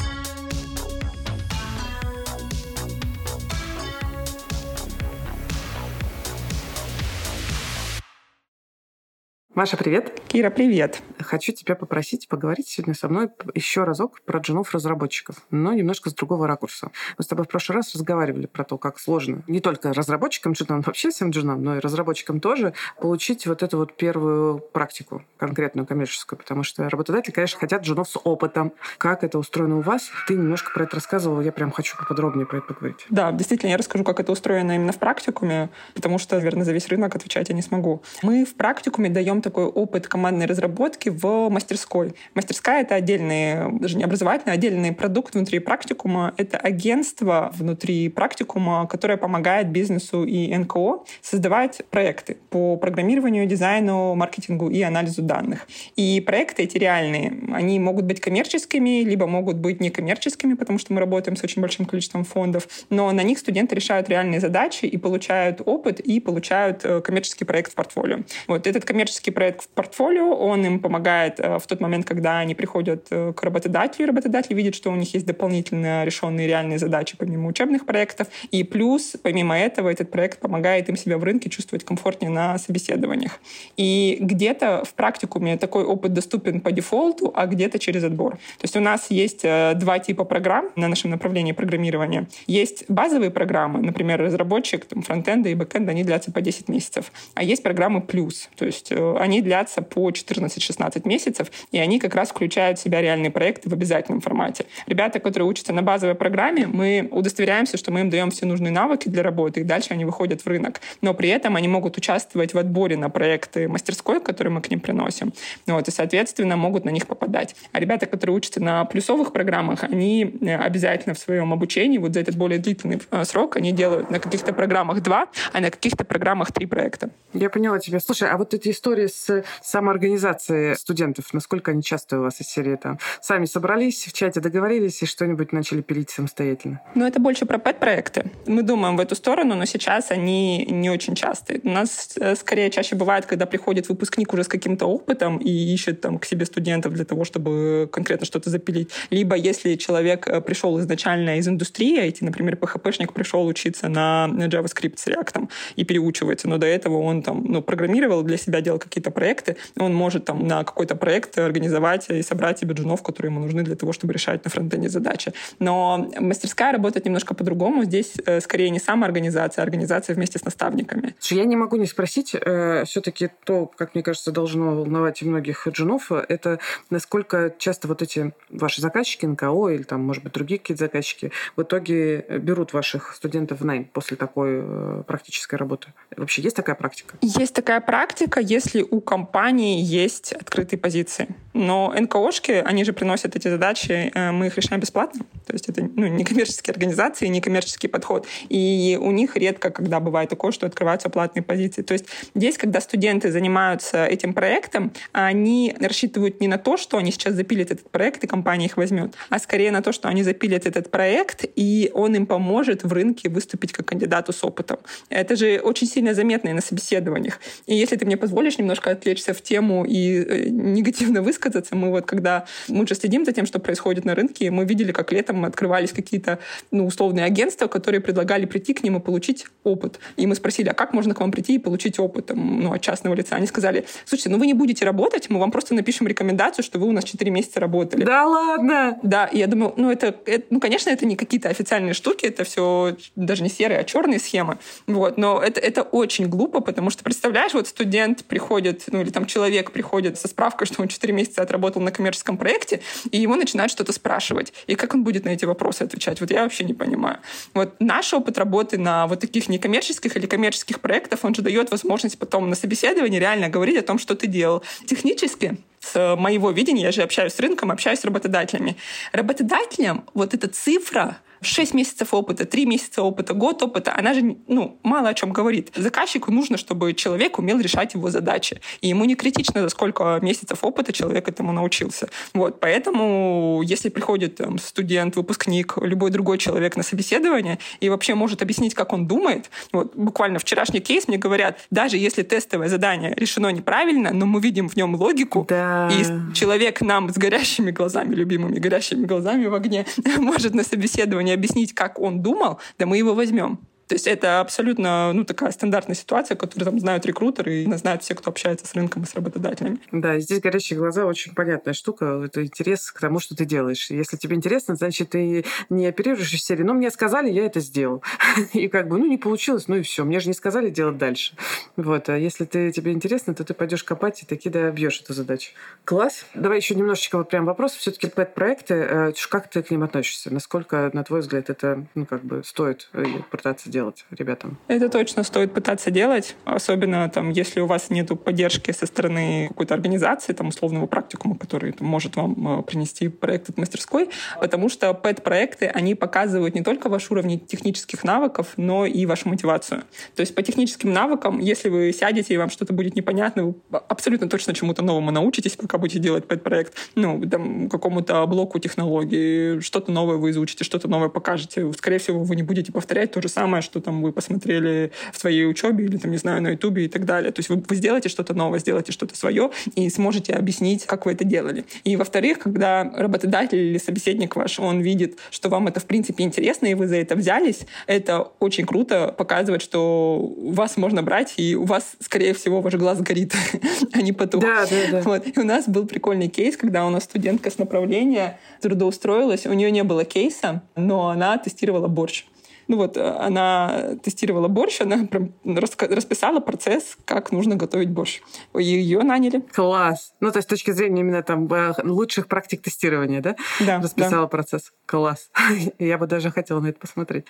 Маша, привет. Кира, привет. Хочу тебя попросить поговорить сегодня со мной еще разок про джунов-разработчиков, но немножко с другого ракурса. Мы с тобой в прошлый раз разговаривали про то, как сложно не только разработчикам джунам, вообще всем джунам, но и разработчикам тоже получить вот эту вот первую практику, конкретную коммерческую, потому что работодатели, конечно, хотят джунов с опытом. Как это устроено у вас? Ты немножко про это рассказывала, я прям хочу поподробнее про это поговорить. Да, действительно, я расскажу, как это устроено именно в практикуме, потому что, наверное, за весь рынок отвечать я не смогу. Мы в практикуме даем такой опыт командной разработки в мастерской. Мастерская — это отдельный, даже не образовательный, а отдельный продукт внутри практикума. Это агентство внутри практикума, которое помогает бизнесу и НКО создавать проекты по программированию, дизайну, маркетингу и анализу данных. И проекты эти реальные. Они могут быть коммерческими, либо могут быть некоммерческими, потому что мы работаем с очень большим количеством фондов. Но на них студенты решают реальные задачи и получают опыт, и получают э, коммерческий проект в портфолио. Вот этот коммерческий проект в портфолио, он им помогает э, в тот момент, когда они приходят э, к работодателю, и работодатель видит, что у них есть дополнительно решенные реальные задачи помимо учебных проектов, и плюс, помимо этого, этот проект помогает им себя в рынке чувствовать комфортнее на собеседованиях. И где-то в практикуме такой опыт доступен по дефолту, а где-то через отбор. То есть у нас есть э, два типа программ на нашем направлении программирования. Есть базовые программы, например, разработчик там, фронтенда и бэкенда, они длятся по 10 месяцев. А есть программы плюс, то есть они для длятся по 14-16 месяцев, и они как раз включают в себя реальные проекты в обязательном формате. Ребята, которые учатся на базовой программе, мы удостоверяемся, что мы им даем все нужные навыки для работы, и дальше они выходят в рынок. Но при этом они могут участвовать в отборе на проекты мастерской, которые мы к ним приносим, вот, и, соответственно, могут на них попадать. А ребята, которые учатся на плюсовых программах, они э, обязательно в своем обучении, вот за этот более длительный э, срок, они делают на каких-то программах два, а на каких-то программах три проекта. Я поняла тебя. Слушай, а вот эти истории с самоорганизации студентов, насколько они часто у вас из серии там сами собрались, в чате договорились и что-нибудь начали пилить самостоятельно? Ну, это больше про пэт-проекты. Мы думаем в эту сторону, но сейчас они не очень частые. У нас э, скорее чаще бывает, когда приходит выпускник уже с каким-то опытом и ищет там к себе студентов для того, чтобы конкретно что-то запилить. Либо если человек э, пришел изначально из индустрии, IT, например, PHP-шник пришел учиться на JavaScript с React и переучивается, но до этого он там ну, программировал для себя, делал какие-то проекты, он может там на какой-то проект организовать и собрать себе джунов, которые ему нужны для того, чтобы решать на фронтенде задачи. Но мастерская работает немножко по-другому. Здесь э, скорее не самоорганизация, а организация вместе с наставниками. Я не могу не спросить, э, все-таки то, как мне кажется, должно волновать и многих джунов, это насколько часто вот эти ваши заказчики, НКО или там, может быть, другие какие-то заказчики в итоге берут ваших студентов в найм после такой э, практической работы. Вообще есть такая практика? Есть такая практика, если у компании есть открытые позиции. Но НКОшки, они же приносят эти задачи, э, мы их решаем бесплатно. То есть это ну, некоммерческие организации, некоммерческий подход. И у них редко, когда бывает такое, что открываются платные позиции. То есть здесь, когда студенты занимаются этим проектом, они рассчитывают не на то, что они сейчас запилят этот проект, и компания их возьмет, а скорее на то, что они запилят этот проект, и он им поможет в рынке выступить как кандидату с опытом. Это же очень сильно заметно и на собеседованиях. И если ты мне позволишь немножко отвлечься в тему и э, негативно высказаться, мы вот когда мы же следим за тем, что происходит на рынке, мы видели, как летом открывались какие-то ну, условные агентства, которые предлагали прийти к ним и получить опыт. И мы спросили, а как можно к вам прийти и получить опыт там, ну, от частного лица? Они сказали, слушайте, ну вы не будете работать, мы вам просто напишем рекомендацию, что вы у нас 4 месяца работали. Да ладно? Да, и я думаю, ну это, это ну конечно, это не какие-то официальные штуки, это все даже не серые, а черные схемы. Вот, но это, это очень глупо, потому что, представляешь, вот студент приходит, ну или там человек приходит со справкой, что он 4 месяца отработал на коммерческом проекте, и ему начинают что-то спрашивать. И как он будет на эти вопросы отвечать? Вот я вообще не понимаю. Вот наш опыт работы на вот таких некоммерческих или коммерческих проектов, он же дает возможность потом на собеседовании реально говорить о том, что ты делал. Технически с моего видения, я же общаюсь с рынком, общаюсь с работодателями. Работодателям вот эта цифра 6 месяцев опыта, 3 месяца опыта, год опыта, она же ну, мало о чем говорит. Заказчику нужно, чтобы человек умел решать его задачи. И ему не критично, за сколько месяцев опыта человек этому научился. Вот, поэтому, если приходит там, студент, выпускник, любой другой человек на собеседование и вообще может объяснить, как он думает, вот, буквально вчерашний кейс мне говорят, даже если тестовое задание решено неправильно, но мы видим в нем логику, да. и человек нам с горящими глазами, любимыми горящими глазами в огне, <laughs> может на собеседовании объяснить, как он думал, да мы его возьмем. То есть это абсолютно ну, такая стандартная ситуация, которую там знают рекрутеры и знают все, кто общается с рынком и с работодателями. Да, здесь горящие глаза очень понятная штука. Это интерес к тому, что ты делаешь. Если тебе интересно, значит, ты не оперируешь из серии. Ну, мне сказали, я это сделал. <laughs> И как бы, ну, не получилось, ну и все. Мне же не сказали делать дальше. Вот. А если ты, тебе интересно, то ты пойдешь копать и таки добьешь эту задачу. Класс. Давай еще немножечко вот прям вопрос. Все-таки пэт-проекты, э, как ты к ним относишься? Насколько, на твой взгляд, это, ну, как бы стоит э, пытаться делать ребятам? Это точно стоит пытаться делать, особенно там, если у вас нет поддержки со стороны какой-то организации, там, условного практикума, который там, может вам э, принести проект от мастерской, потому что пэт-проекты, они показывают не только ваш уровень технических навыков, но и вашу мотивацию. То есть по техническим навыкам, если вы сядете и вам что-то будет непонятно, вы абсолютно точно чему-то новому научитесь, пока будете делать пэт-проект. Ну, там, какому-то блоку технологии, что-то новое вы изучите, что-то новое покажете. Скорее всего, вы не будете повторять то же самое, что там вы посмотрели в своей учебе или, там, не знаю, на ютубе и так далее. То есть вы, вы сделаете что-то новое, сделаете что-то свое и сможете объяснить, как вы это делали. И, во-вторых, когда работодатель или собеседник ваш, он видит, что вам это, в принципе, интересно, и вы за это взялись, это очень круто показывает, что вас можно брать, и у вас, скорее всего, ваш глаз горит, <laughs> а не потух. Да, да, да. Вот. И у нас был прикольный кейс, когда у нас студентка с направления трудоустроилась, у нее не было кейса, но она тестировала борщ. Ну вот, э, она тестировала борщ, она прям расписала процесс, как нужно готовить борщ. И ее наняли. Класс. Ну, то есть с точки зрения именно там э, лучших практик тестирования, да? Да. Расписала да. процесс. Класс. <laughs> Я бы даже хотела на это посмотреть.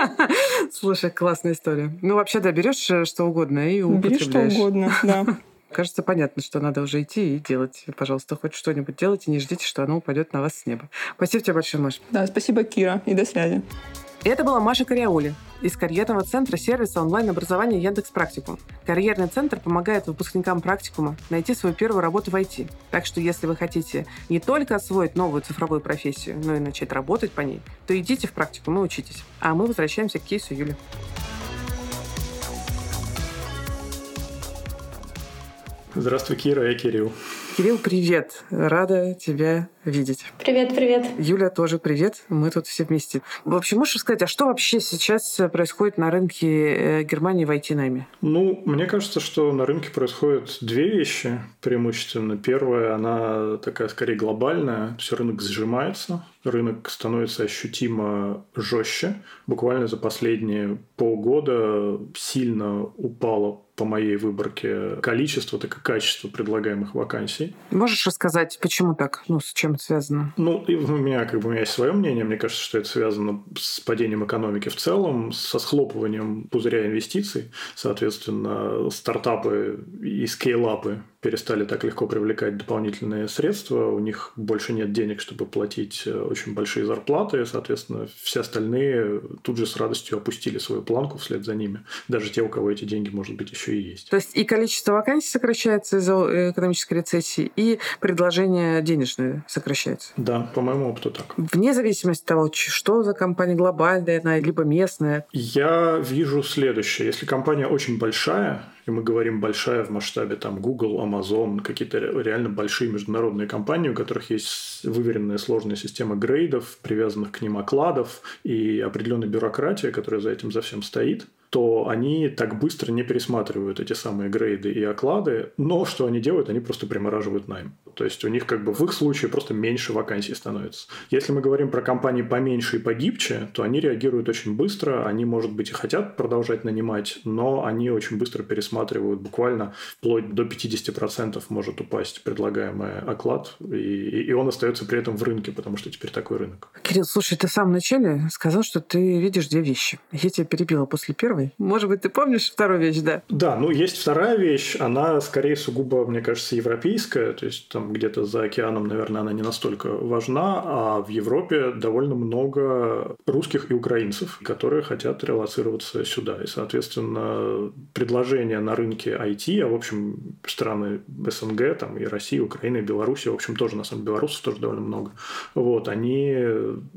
<laughs> Слушай, классная история. Ну, вообще, да, берешь э, что угодно и употребляешь. Бери что угодно, <laughs> да. Кажется, понятно, что надо уже идти и делать. Пожалуйста, хоть что-нибудь делайте, не ждите, что оно упадет на вас с неба. Спасибо тебе большое, Маш. Да, спасибо, Кира, и до связи. Это была Маша Кариаули из карьерного центра сервиса онлайн-образования Яндекс Практикум. Карьерный центр помогает выпускникам практикума найти свою первую работу в IT. Так что если вы хотите не только освоить новую цифровую профессию, но и начать работать по ней, то идите в практикум и учитесь. А мы возвращаемся к кейсу Юли. Здравствуй, Кира, я Кирилл. Кирилл, привет. Рада тебя видеть. Привет, привет. Юля, тоже привет. Мы тут все вместе. В общем, можешь сказать, а что вообще сейчас происходит на рынке э, Германии в IT-найме? Ну, мне кажется, что на рынке происходят две вещи преимущественно. Первая, она такая скорее глобальная. Все рынок сжимается, рынок становится ощутимо жестче. Буквально за последние полгода сильно упало по моей выборке количество, так и качество предлагаемых вакансий. Можешь рассказать, почему так? Ну, с чем это связано? Ну, и у меня, как бы, у меня есть свое мнение. Мне кажется, что это связано с падением экономики в целом, со схлопыванием пузыря инвестиций. Соответственно, стартапы и скейлапы перестали так легко привлекать дополнительные средства, у них больше нет денег, чтобы платить э, очень большие зарплаты, соответственно, все остальные тут же с радостью опустили свою планку вслед за ними. Даже те, у кого эти деньги, может быть, еще и есть. То есть и количество вакансий сокращается из-за э, экономической рецессии, и предложение денежное сокращается. Да, по моему опыту так. Вне зависимости от того, что за компания глобальная, либо местная. Я вижу следующее. Если компания очень большая, и мы говорим большая в масштабе там Google, Amazon, какие-то реально большие международные компании, у которых есть выверенная сложная система грейдов, привязанных к ним окладов и определенная бюрократия, которая за этим за всем стоит – то они так быстро не пересматривают эти самые грейды и оклады, но что они делают, они просто примораживают найм. То есть у них как бы в их случае просто меньше вакансий становится. Если мы говорим про компании поменьше и погибче, то они реагируют очень быстро, они, может быть, и хотят продолжать нанимать, но они очень быстро пересматривают, буквально вплоть до 50% может упасть предлагаемый оклад, и, и он остается при этом в рынке, потому что теперь такой рынок. Кирилл, слушай, ты в самом начале сказал, что ты видишь две вещи. Я тебя перебила после первой, первой. Может быть, ты помнишь вторую вещь, да? Да, ну есть вторая вещь, она скорее сугубо, мне кажется, европейская, то есть там где-то за океаном, наверное, она не настолько важна, а в Европе довольно много русских и украинцев, которые хотят релацироваться сюда. И, соответственно, предложения на рынке IT, а в общем страны СНГ, там и Россия, и Украина, и Беларусь, в общем тоже, на самом деле, белорусов тоже довольно много, вот, они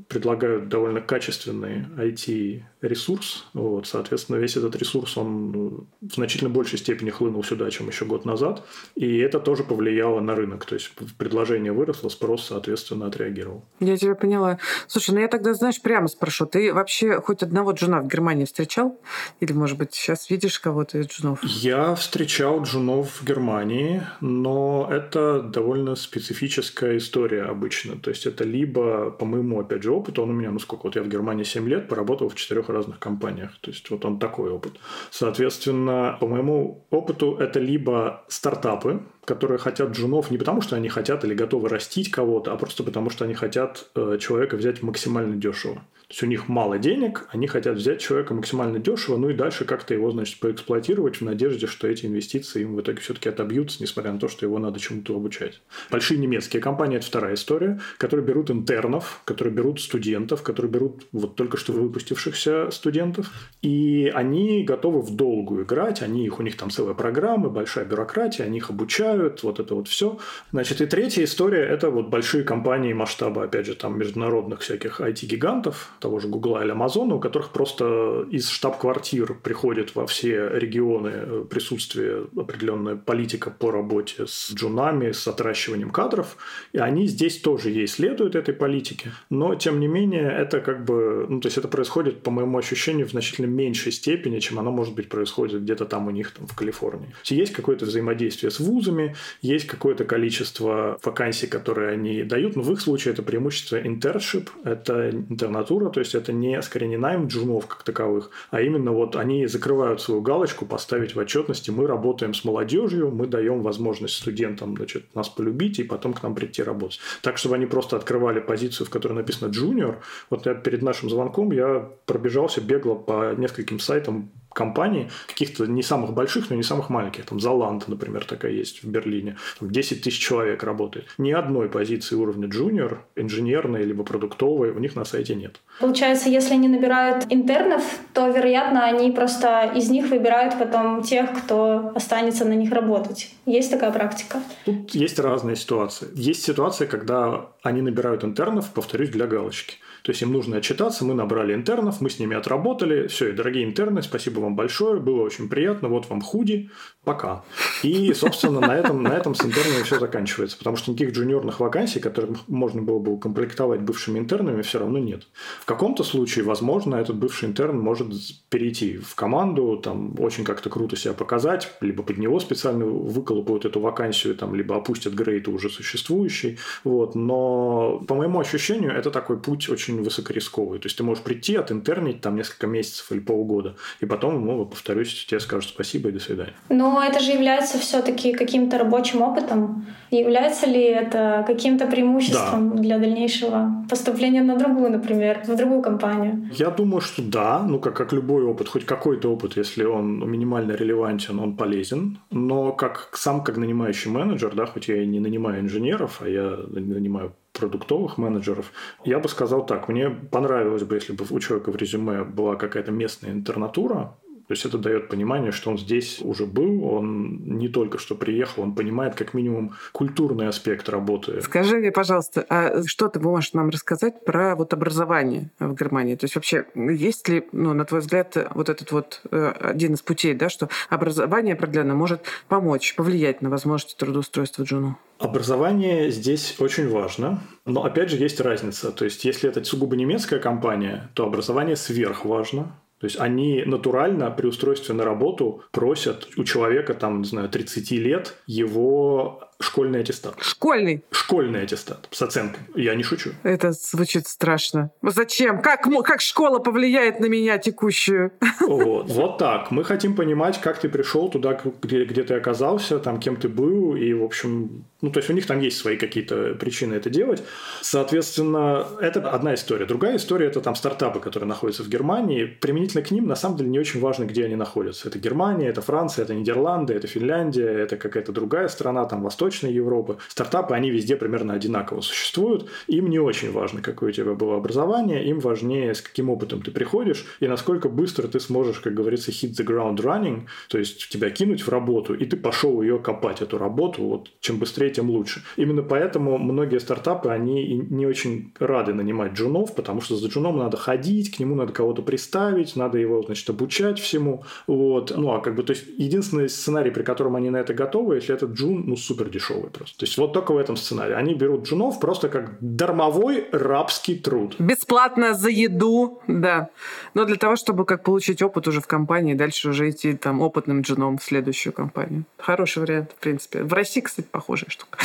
предлагают довольно качественный IT-ресурс, вот, соответственно, весь этот ресурс, он в значительно большей степени хлынул сюда, чем еще год назад. И это тоже повлияло на рынок. То есть предложение выросло, спрос, соответственно, отреагировал. Я тебя поняла. Слушай, ну я тогда, знаешь, прямо спрошу. Ты вообще хоть одного джуна в Германии встречал? Или, может быть, сейчас видишь кого-то из джунов? Я встречал джунов в Германии, но это довольно специфическая история обычно. То есть это либо, по моему, опять же, опыту, он у меня, ну сколько, вот я в Германии 7 лет, поработал в четырех разных компаниях. То есть вот он такой опыт. Соответственно, по моему опыту, это либо стартапы, которые хотят джунов не потому, что они хотят или готовы растить кого-то, а просто потому, что они хотят э, человека взять максимально дешево. То есть у них мало денег, они хотят взять человека максимально дешево, ну и дальше как-то его, значит, поэксплуатировать в надежде, что эти инвестиции им в итоге все-таки отобьются, несмотря на то, что его надо чему-то обучать. Большие немецкие компании – это вторая история, которые берут интернов, которые берут студентов, которые берут вот только что выпустившихся студентов, и они готовы в долгую играть, они их, у них там целая программа, большая бюрократия, они их обучают, вот это вот все. Значит, и третья история – это вот большие компании масштаба, опять же, там международных всяких IT-гигантов, того же Гугла или Амазона, у которых просто из штаб-квартир приходит во все регионы э, присутствие определенная политика по работе с джунами, с отращиванием кадров, и они здесь тоже ей следуют этой политике, но тем не менее это как бы, ну то есть это происходит, по моему ощущению, в значительно меньшей степени, чем оно может быть происходит где-то там у них там в Калифорнии. Есть какое-то взаимодействие с вузами, есть какое-то количество вакансий, которые они дают, но в их случае это преимущество интершип, это интернатура, то есть это не, скорее, не найм джунов как таковых, а именно вот они закрывают свою галочку, поставить в отчетности, мы работаем с молодежью, мы даем возможность студентам значит, нас полюбить и потом к нам прийти работать. Так, чтобы они просто открывали позицию, в которой написано junior. Вот я перед нашим звонком я пробежался, бегло по нескольким сайтам компаний, каких-то не самых больших, но не самых маленьких. Там Заланд, например, такая есть в Берлине. Там 10 тысяч человек работает. Ни одной позиции уровня junior, инженерной, либо продуктовой у них на сайте нет. Получается, если они набирают интернов, то, вероятно, они просто из них выбирают потом тех, кто останется на них работать. Есть такая практика? Тут есть разные ситуации. Есть ситуация, когда они набирают интернов, повторюсь, для галочки. То есть им нужно отчитаться, мы набрали интернов, мы с ними отработали, все, и дорогие интерны, спасибо вам большое, было очень приятно, вот вам худи, пока. И, собственно, на этом, на этом с интернами все заканчивается, потому что никаких джуниорных вакансий, которые можно было бы укомплектовать бывшими интернами, все равно нет. В каком-то случае, возможно, этот бывший интерн может перейти в команду, там, очень как-то круто себя показать, либо под него специально выколупают эту вакансию, там, либо опустят грейд уже существующий, вот, но по моему ощущению, это такой путь очень высокорисковый. То есть ты можешь прийти, отинтернить там несколько месяцев или полгода, и потом ну, повторюсь, тебе скажут спасибо и до свидания. Но это же является все-таки каким-то рабочим опытом. Является ли это каким-то преимуществом да. для дальнейшего поступления на другую, например, в другую компанию? Я думаю, что да. Ну, как, как любой опыт, хоть какой-то опыт, если он минимально релевантен, он полезен. Но как сам как нанимающий менеджер, да, хоть я и не нанимаю инженеров, а я нанимаю продуктовых менеджеров. Я бы сказал так, мне понравилось бы, если бы у человека в резюме была какая-то местная интернатура, то есть это дает понимание, что он здесь уже был, он не только что приехал, он понимает как минимум культурный аспект работы. Скажи мне, пожалуйста, а что ты можешь нам рассказать про вот образование в Германии? То есть вообще есть ли, ну, на твой взгляд, вот этот вот э, один из путей, да, что образование определенно может помочь, повлиять на возможности трудоустройства Джуну? Образование здесь очень важно, но опять же есть разница. То есть если это сугубо немецкая компания, то образование сверхважно. То есть они натурально при устройстве на работу просят у человека, там, не знаю, 30 лет его школьный аттестат. Школьный? Школьный аттестат с оценкой. Я не шучу. Это звучит страшно. Зачем? Как, как школа повлияет на меня текущую? Вот, вот так. Мы хотим понимать, как ты пришел туда, где, где ты оказался, там, кем ты был, и, в общем, ну, то есть у них там есть свои какие-то причины это делать. Соответственно, это одна история. Другая история – это там стартапы, которые находятся в Германии. Применительно к ним, на самом деле, не очень важно, где они находятся. Это Германия, это Франция, это Нидерланды, это Финляндия, это какая-то другая страна, там, Восток Восточной Европы. Стартапы, они везде примерно одинаково существуют. Им не очень важно, какое у тебя было образование, им важнее, с каким опытом ты приходишь и насколько быстро ты сможешь, как говорится, hit the ground running, то есть тебя кинуть в работу, и ты пошел ее копать, эту работу, вот чем быстрее, тем лучше. Именно поэтому многие стартапы, они не очень рады нанимать джунов, потому что за джуном надо ходить, к нему надо кого-то приставить, надо его, значит, обучать всему. Вот. Ну, а как бы, то есть, единственный сценарий, при котором они на это готовы, если этот джун, ну, супер дешевый просто. То есть вот только в этом сценарии. Они берут джунов просто как дармовой рабский труд. Бесплатно за еду, да. Но для того, чтобы как получить опыт уже в компании, дальше уже идти там опытным джуном в следующую компанию. Хороший вариант, в принципе. В России, кстати, похожая штука.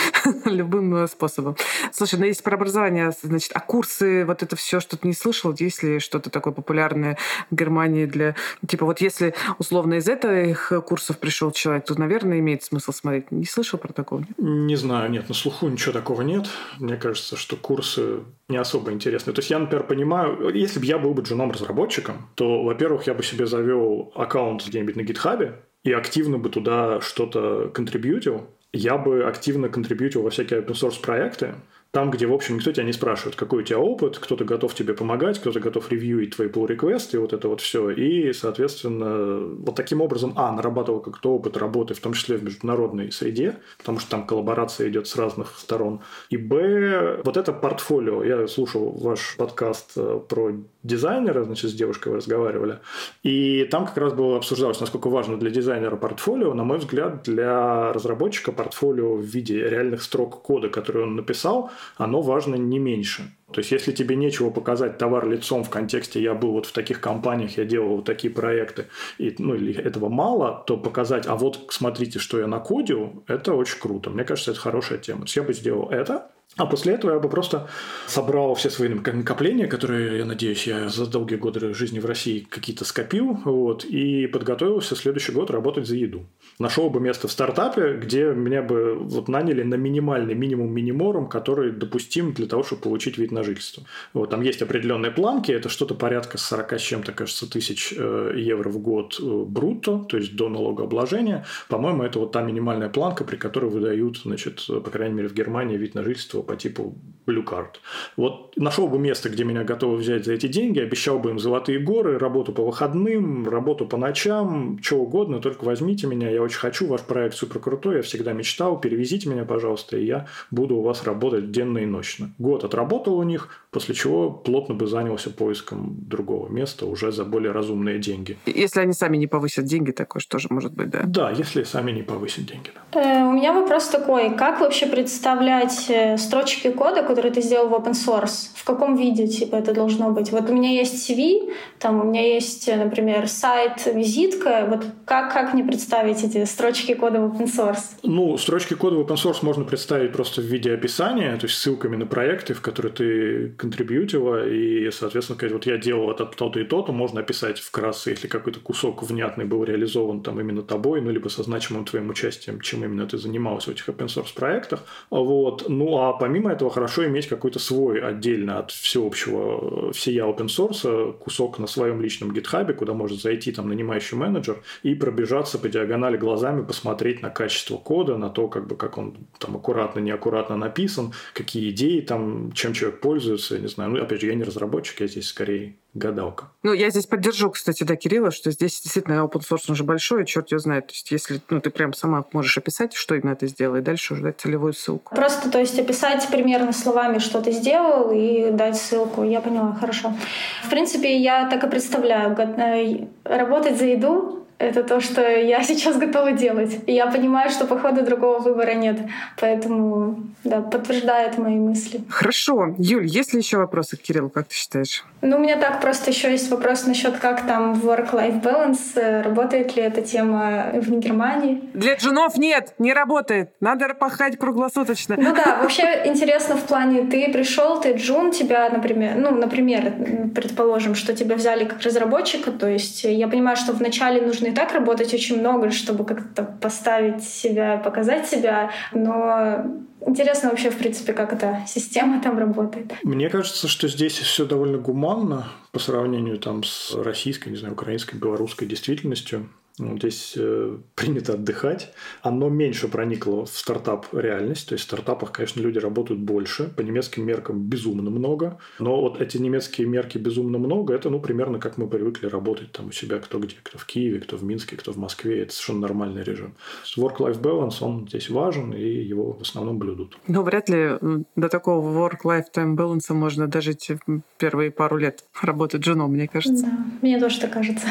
<laughs> Любым э, способом. Слушай, ну если про образование, значит, а курсы, вот это все что-то не слышал? Есть ли что-то такое популярное в Германии для... Типа вот если условно из этих курсов пришел человек, то, наверное, имеет смысл смотреть. Не слышал про такое? Не знаю, нет, на слуху ничего такого нет. Мне кажется, что курсы не особо интересны. То есть я, например, понимаю, если бы я был бы джуном-разработчиком, то, во-первых, я бы себе завел аккаунт где-нибудь на гитхабе и активно бы туда что-то контрибьютил. Я бы активно контрибьютил во всякие open source проекты, там, где, в общем, никто тебя не спрашивает, какой у тебя опыт, кто-то готов тебе помогать, кто-то готов ревьюить твои pull request и вот это вот все. И, соответственно, вот таким образом, а, нарабатывал как-то опыт работы, в том числе в международной среде, потому что там коллаборация идет с разных сторон. И, б, вот это портфолио. Я слушал ваш подкаст э, про дизайнера, значит, с девушкой разговаривали, и там как раз было обсуждалось, насколько важно для дизайнера портфолио. На мой взгляд, для разработчика портфолио в виде реальных строк кода, который он написал, оно важно не меньше. То есть, если тебе нечего показать товар лицом в контексте «я был вот в таких компаниях, я делал вот такие проекты», и, ну, или этого мало, то показать «а вот смотрите, что я накодил», это очень круто. Мне кажется, это хорошая тема. То есть, я бы сделал это, а после этого я бы просто собрал все свои накопления, которые, я надеюсь, я за долгие годы жизни в России какие-то скопил, вот, и подготовился следующий год работать за еду. Нашел бы место в стартапе, где меня бы вот наняли на минимальный минимум миниморум, который допустим для того, чтобы получить вид на жительство. Вот, там есть определенные планки, это что-то порядка 40 с чем-то, кажется, тысяч э, евро в год э, брутто, то есть до налогообложения. По-моему, это вот та минимальная планка, при которой выдают, значит, по крайней мере, в Германии вид на жительство по типу Blue Card. Вот нашел бы место, где меня готовы взять за эти деньги, обещал бы им золотые горы, работу по выходным, работу по ночам, что угодно, только возьмите меня, я очень хочу, ваш проект супер крутой, я всегда мечтал, перевезите меня, пожалуйста, и я буду у вас работать денно и ночно. Год отработал у них, после чего плотно бы занялся поиском другого места уже за более разумные деньги. Если они сами не повысят деньги, такое что же может быть, да? Да, если сами не повысят деньги. Да. Э, у меня вопрос такой, как вообще представлять э, строчки кода, которые ты сделал в open source, в каком виде типа это должно быть? Вот у меня есть CV, там у меня есть, например, сайт, визитка. Вот как, как мне представить эти строчки кода в open source? Ну, строчки кода в open source можно представить просто в виде описания, то есть ссылками на проекты, в которые ты контрибьютила, и, соответственно, сказать, вот я делал это то-то и то-то, можно описать вкратце, если какой-то кусок внятный был реализован там именно тобой, ну, либо со значимым твоим участием, чем именно ты занимался в этих open source проектах. Вот. Ну, а помимо этого, хорошо иметь какой-то свой отдельно от всеобщего, всея open source кусок на своем личном гитхабе, куда может зайти там нанимающий менеджер и пробежаться по диагонали глазами, посмотреть на качество кода, на то, как бы, как он там аккуратно, неаккуратно написан, какие идеи там, чем человек пользуется, я не знаю. Ну, опять же, я не разработчик, я здесь скорее гадалка. Ну, я здесь поддержу, кстати, да, Кирилла, что здесь действительно open source уже большой, черт его знает. То есть, если ну, ты прям сама можешь описать, что именно ты сделай, дальше уже дать целевую ссылку. Просто, то есть, описать примерно словами, что ты сделал, и дать ссылку. Я поняла, хорошо. В принципе, я так и представляю. Э, работать за еду это то, что я сейчас готова делать. И я понимаю, что, походу, другого выбора нет. Поэтому, да, подтверждает мои мысли. Хорошо. Юль, есть ли еще вопросы к Кириллу, как ты считаешь? Ну, у меня так просто еще есть вопрос насчет, как там work-life balance, работает ли эта тема в Германии? Для джунов нет, не работает. Надо пахать круглосуточно. Ну да, вообще интересно в плане, ты пришел, ты джун, тебя, например, ну, например, предположим, что тебя взяли как разработчика, то есть я понимаю, что вначале нужно и так работать очень много, чтобы как-то поставить себя, показать себя, но Интересно вообще, в принципе, как эта система там работает. Мне кажется, что здесь все довольно гуманно по сравнению там с российской, не знаю, украинской, белорусской действительностью. Ну, здесь э, <laughs> принято отдыхать. Оно меньше проникло в стартап-реальность. То есть в стартапах, конечно, люди работают больше. По немецким меркам безумно много. Но вот эти немецкие мерки безумно много, это, ну, примерно как мы привыкли работать там у себя кто где. Кто в Киеве, кто в Минске, кто в Москве. Это совершенно нормальный режим. Work-life balance, он здесь важен, и его в основном блюдут. Но вряд ли до такого work-life time balance можно дожить первые пару лет работы джуном, мне кажется. Да, мне тоже так кажется.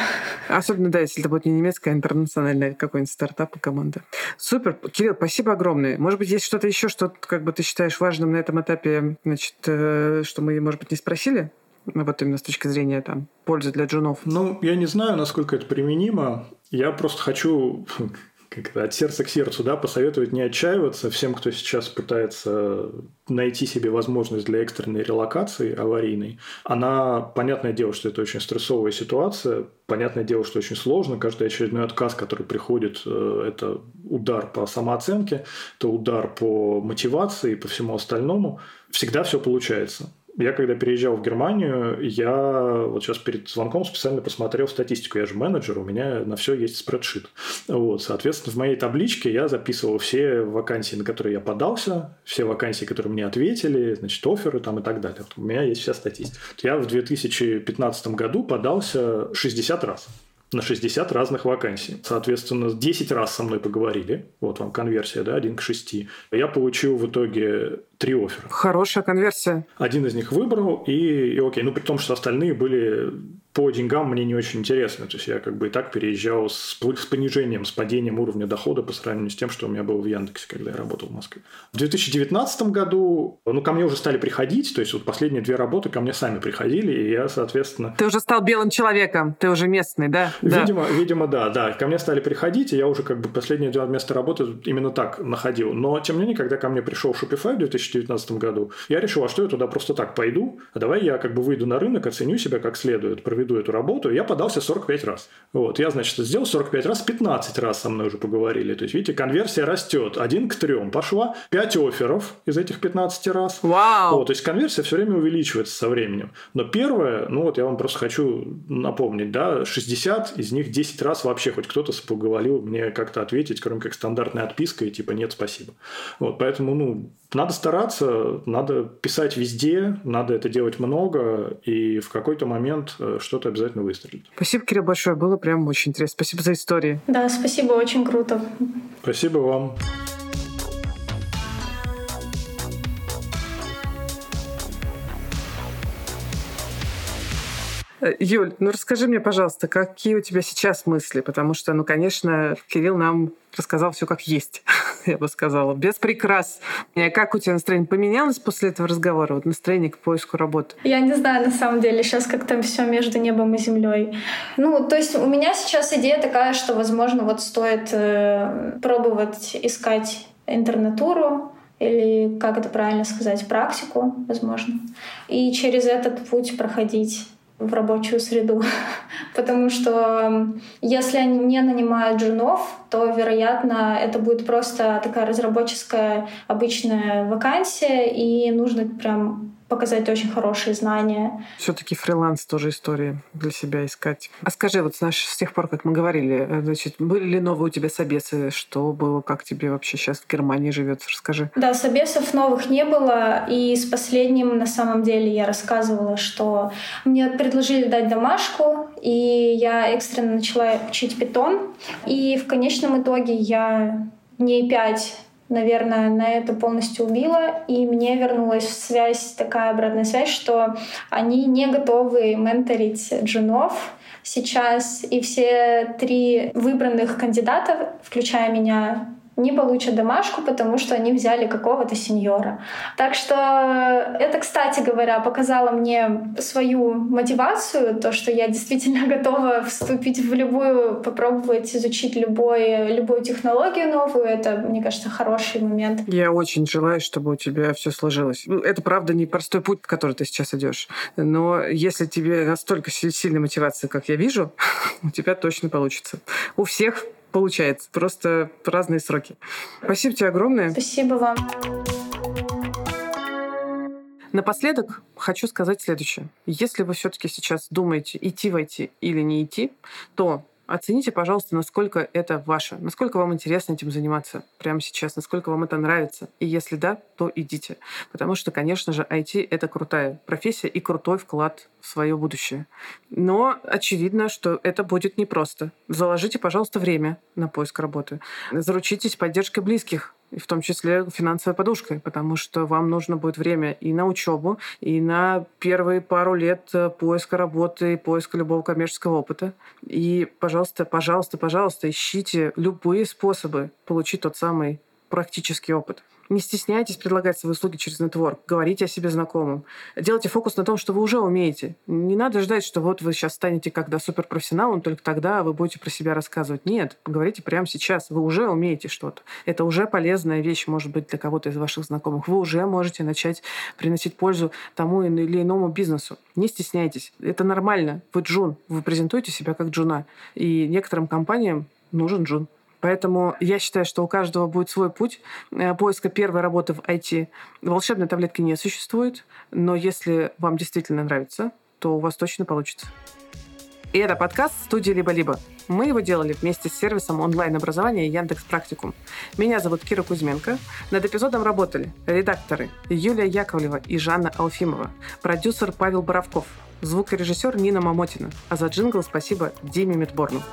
Особенно, да, если это будет не немецкий немецкая интернациональная какой-нибудь стартап и команда. Супер. Кирилл, спасибо огромное. Может быть, есть что-то еще, что как бы ты считаешь важным на этом этапе, значит, э, что мы, может быть, не спросили? Вот именно с точки зрения там, пользы для джунов. Ну, я не знаю, насколько это применимо. Я просто хочу <laughs> как это, от сердца к сердцу, да, посоветовать не отчаиваться всем, кто сейчас пытается найти себе возможность для экстренной релокации аварийной. Она, понятное дело, что это очень стрессовая ситуация, понятное дело, что очень сложно. Каждый очередной отказ, который приходит, э, это удар по самооценке, это удар по мотивации и по всему остальному. Всегда все получается. Я когда переезжал в Германию, я вот сейчас перед звонком специально посмотрел статистику. Я же менеджер, у меня на все есть спредшит. Вот, соответственно, в моей табличке я записывал все вакансии, на которые я подался, все вакансии, которые мне ответили, значит, оферы там и так далее. У меня есть вся статистика. Я в 2015 году подался 60 раз на 60 разных вакансий. Соответственно, 10 раз со мной поговорили. Вот вам конверсия, да, 1 к 6. Я получил в итоге три оффера. Хорошая конверсия. Один из них выбрал, и, и окей. Ну, при том, что остальные были по деньгам мне не очень интересно. То есть я как бы и так переезжал с, с понижением, с падением уровня дохода по сравнению с тем, что у меня было в Яндексе, когда я работал в Москве. В 2019 году, ну, ко мне уже стали приходить, то есть вот последние две работы ко мне сами приходили, и я, соответственно... Ты уже стал белым человеком, ты уже местный, да? Видимо, да. видимо, да, да. Ко мне стали приходить, и я уже как бы последние два места работы именно так находил. Но, тем не менее, когда ко мне пришел Shopify в 2019 году, я решил, а что я туда просто так пойду, а давай я как бы выйду на рынок, оценю себя как следует, проведу эту работу, я подался 45 раз. Вот, я, значит, сделал 45 раз, 15 раз со мной уже поговорили. То есть, видите, конверсия растет. Один к трем пошла, 5 офферов из этих 15 раз. Вау! Вот, то есть, конверсия все время увеличивается со временем. Но первое, ну вот я вам просто хочу напомнить, да, 60 из них 10 раз вообще хоть кто-то поговорил мне как-то ответить, кроме как стандартная отписка и типа нет, спасибо. Вот, поэтому, ну, надо стараться, надо писать везде, надо это делать много, и в какой-то момент э, что-то обязательно выстрелит. Спасибо, Кирилл, большое. Было прям очень интересно. Спасибо за истории. Да, спасибо, очень круто. Спасибо вам. Э, Юль, ну расскажи мне, пожалуйста, какие у тебя сейчас мысли? Потому что, ну, конечно, Кирилл нам рассказал все как есть, <laughs> я бы сказала, без прикрас. Как у тебя настроение поменялось после этого разговора? Вот настроение к поиску работы? Я не знаю, на самом деле, сейчас как-то все между небом и землей. Ну, то есть у меня сейчас идея такая, что, возможно, вот стоит э, пробовать искать интернатуру, или, как это правильно сказать, практику, возможно, и через этот путь проходить в рабочую среду. <laughs> Потому что если они не нанимают джунов, то, вероятно, это будет просто такая разработческая обычная вакансия, и нужно прям показать очень хорошие знания. Все-таки фриланс тоже история для себя искать. А скажи, вот знаешь, с тех пор, как мы говорили, э, значит, были ли новые у тебя собесы? Что было? Как тебе вообще сейчас в Германии живется? Расскажи. Да, собесов новых не было. И с последним, на самом деле, я рассказывала, что мне предложили дать домашку, и я экстренно начала учить питон. И в конечном итоге я дней пять наверное, на это полностью убила. И мне вернулась связь, такая обратная связь, что они не готовы менторить джунов сейчас. И все три выбранных кандидатов, включая меня, не получат домашку, потому что они взяли какого-то сеньора. Так что это, кстати говоря, показало мне свою мотивацию, то, что я действительно <laughs> готова вступить в любую, попробовать изучить любой, любую технологию новую. Это, мне кажется, хороший момент. Я очень желаю, чтобы у тебя все сложилось. Ну, это, правда, не простой путь, который ты сейчас идешь. Но если тебе настолько сильная мотивация, как я вижу, <laughs> у тебя точно получится. У всех получается. Просто разные сроки. Спасибо тебе огромное. Спасибо вам. Напоследок хочу сказать следующее. Если вы все-таки сейчас думаете, идти в IT или не идти, то Оцените, пожалуйста, насколько это ваше, насколько вам интересно этим заниматься прямо сейчас, насколько вам это нравится. И если да, то идите. Потому что, конечно же, IT — это крутая профессия и крутой вклад в свое будущее. Но очевидно, что это будет непросто. Заложите, пожалуйста, время на поиск работы. Заручитесь поддержкой близких, в том числе финансовой подушкой, потому что вам нужно будет время и на учебу, и на первые пару лет э, поиска работы, поиска любого коммерческого опыта. И, пожалуйста, пожалуйста, пожалуйста, ищите любые способы получить тот самый практический опыт. Не стесняйтесь предлагать свои услуги через нетворк. Говорите о себе знакомым. Делайте фокус на том, что вы уже умеете. Не надо ждать, что вот вы сейчас станете когда суперпрофессионалом, только тогда вы будете про себя рассказывать. Нет, говорите прямо сейчас. Вы уже умеете что-то. Это уже полезная вещь, может быть, для кого-то из ваших знакомых. Вы уже можете начать приносить пользу тому или иному бизнесу. Не стесняйтесь. Это нормально. Вы джун. Вы презентуете себя как джуна. И некоторым компаниям нужен джун. Поэтому я считаю, что у каждого будет свой путь э, поиска первой работы в IT. Волшебной таблетки не существует, но если вам действительно нравится, то у вас точно получится. И это подкаст студии «Либо-либо». Мы его делали вместе с сервисом онлайн-образования Яндекс Практикум. Меня зовут Кира Кузьменко. Над эпизодом работали редакторы Юлия Яковлева и Жанна Алфимова, продюсер Павел Боровков, звукорежиссер Нина Мамотина, а за джингл спасибо Диме Мидборну.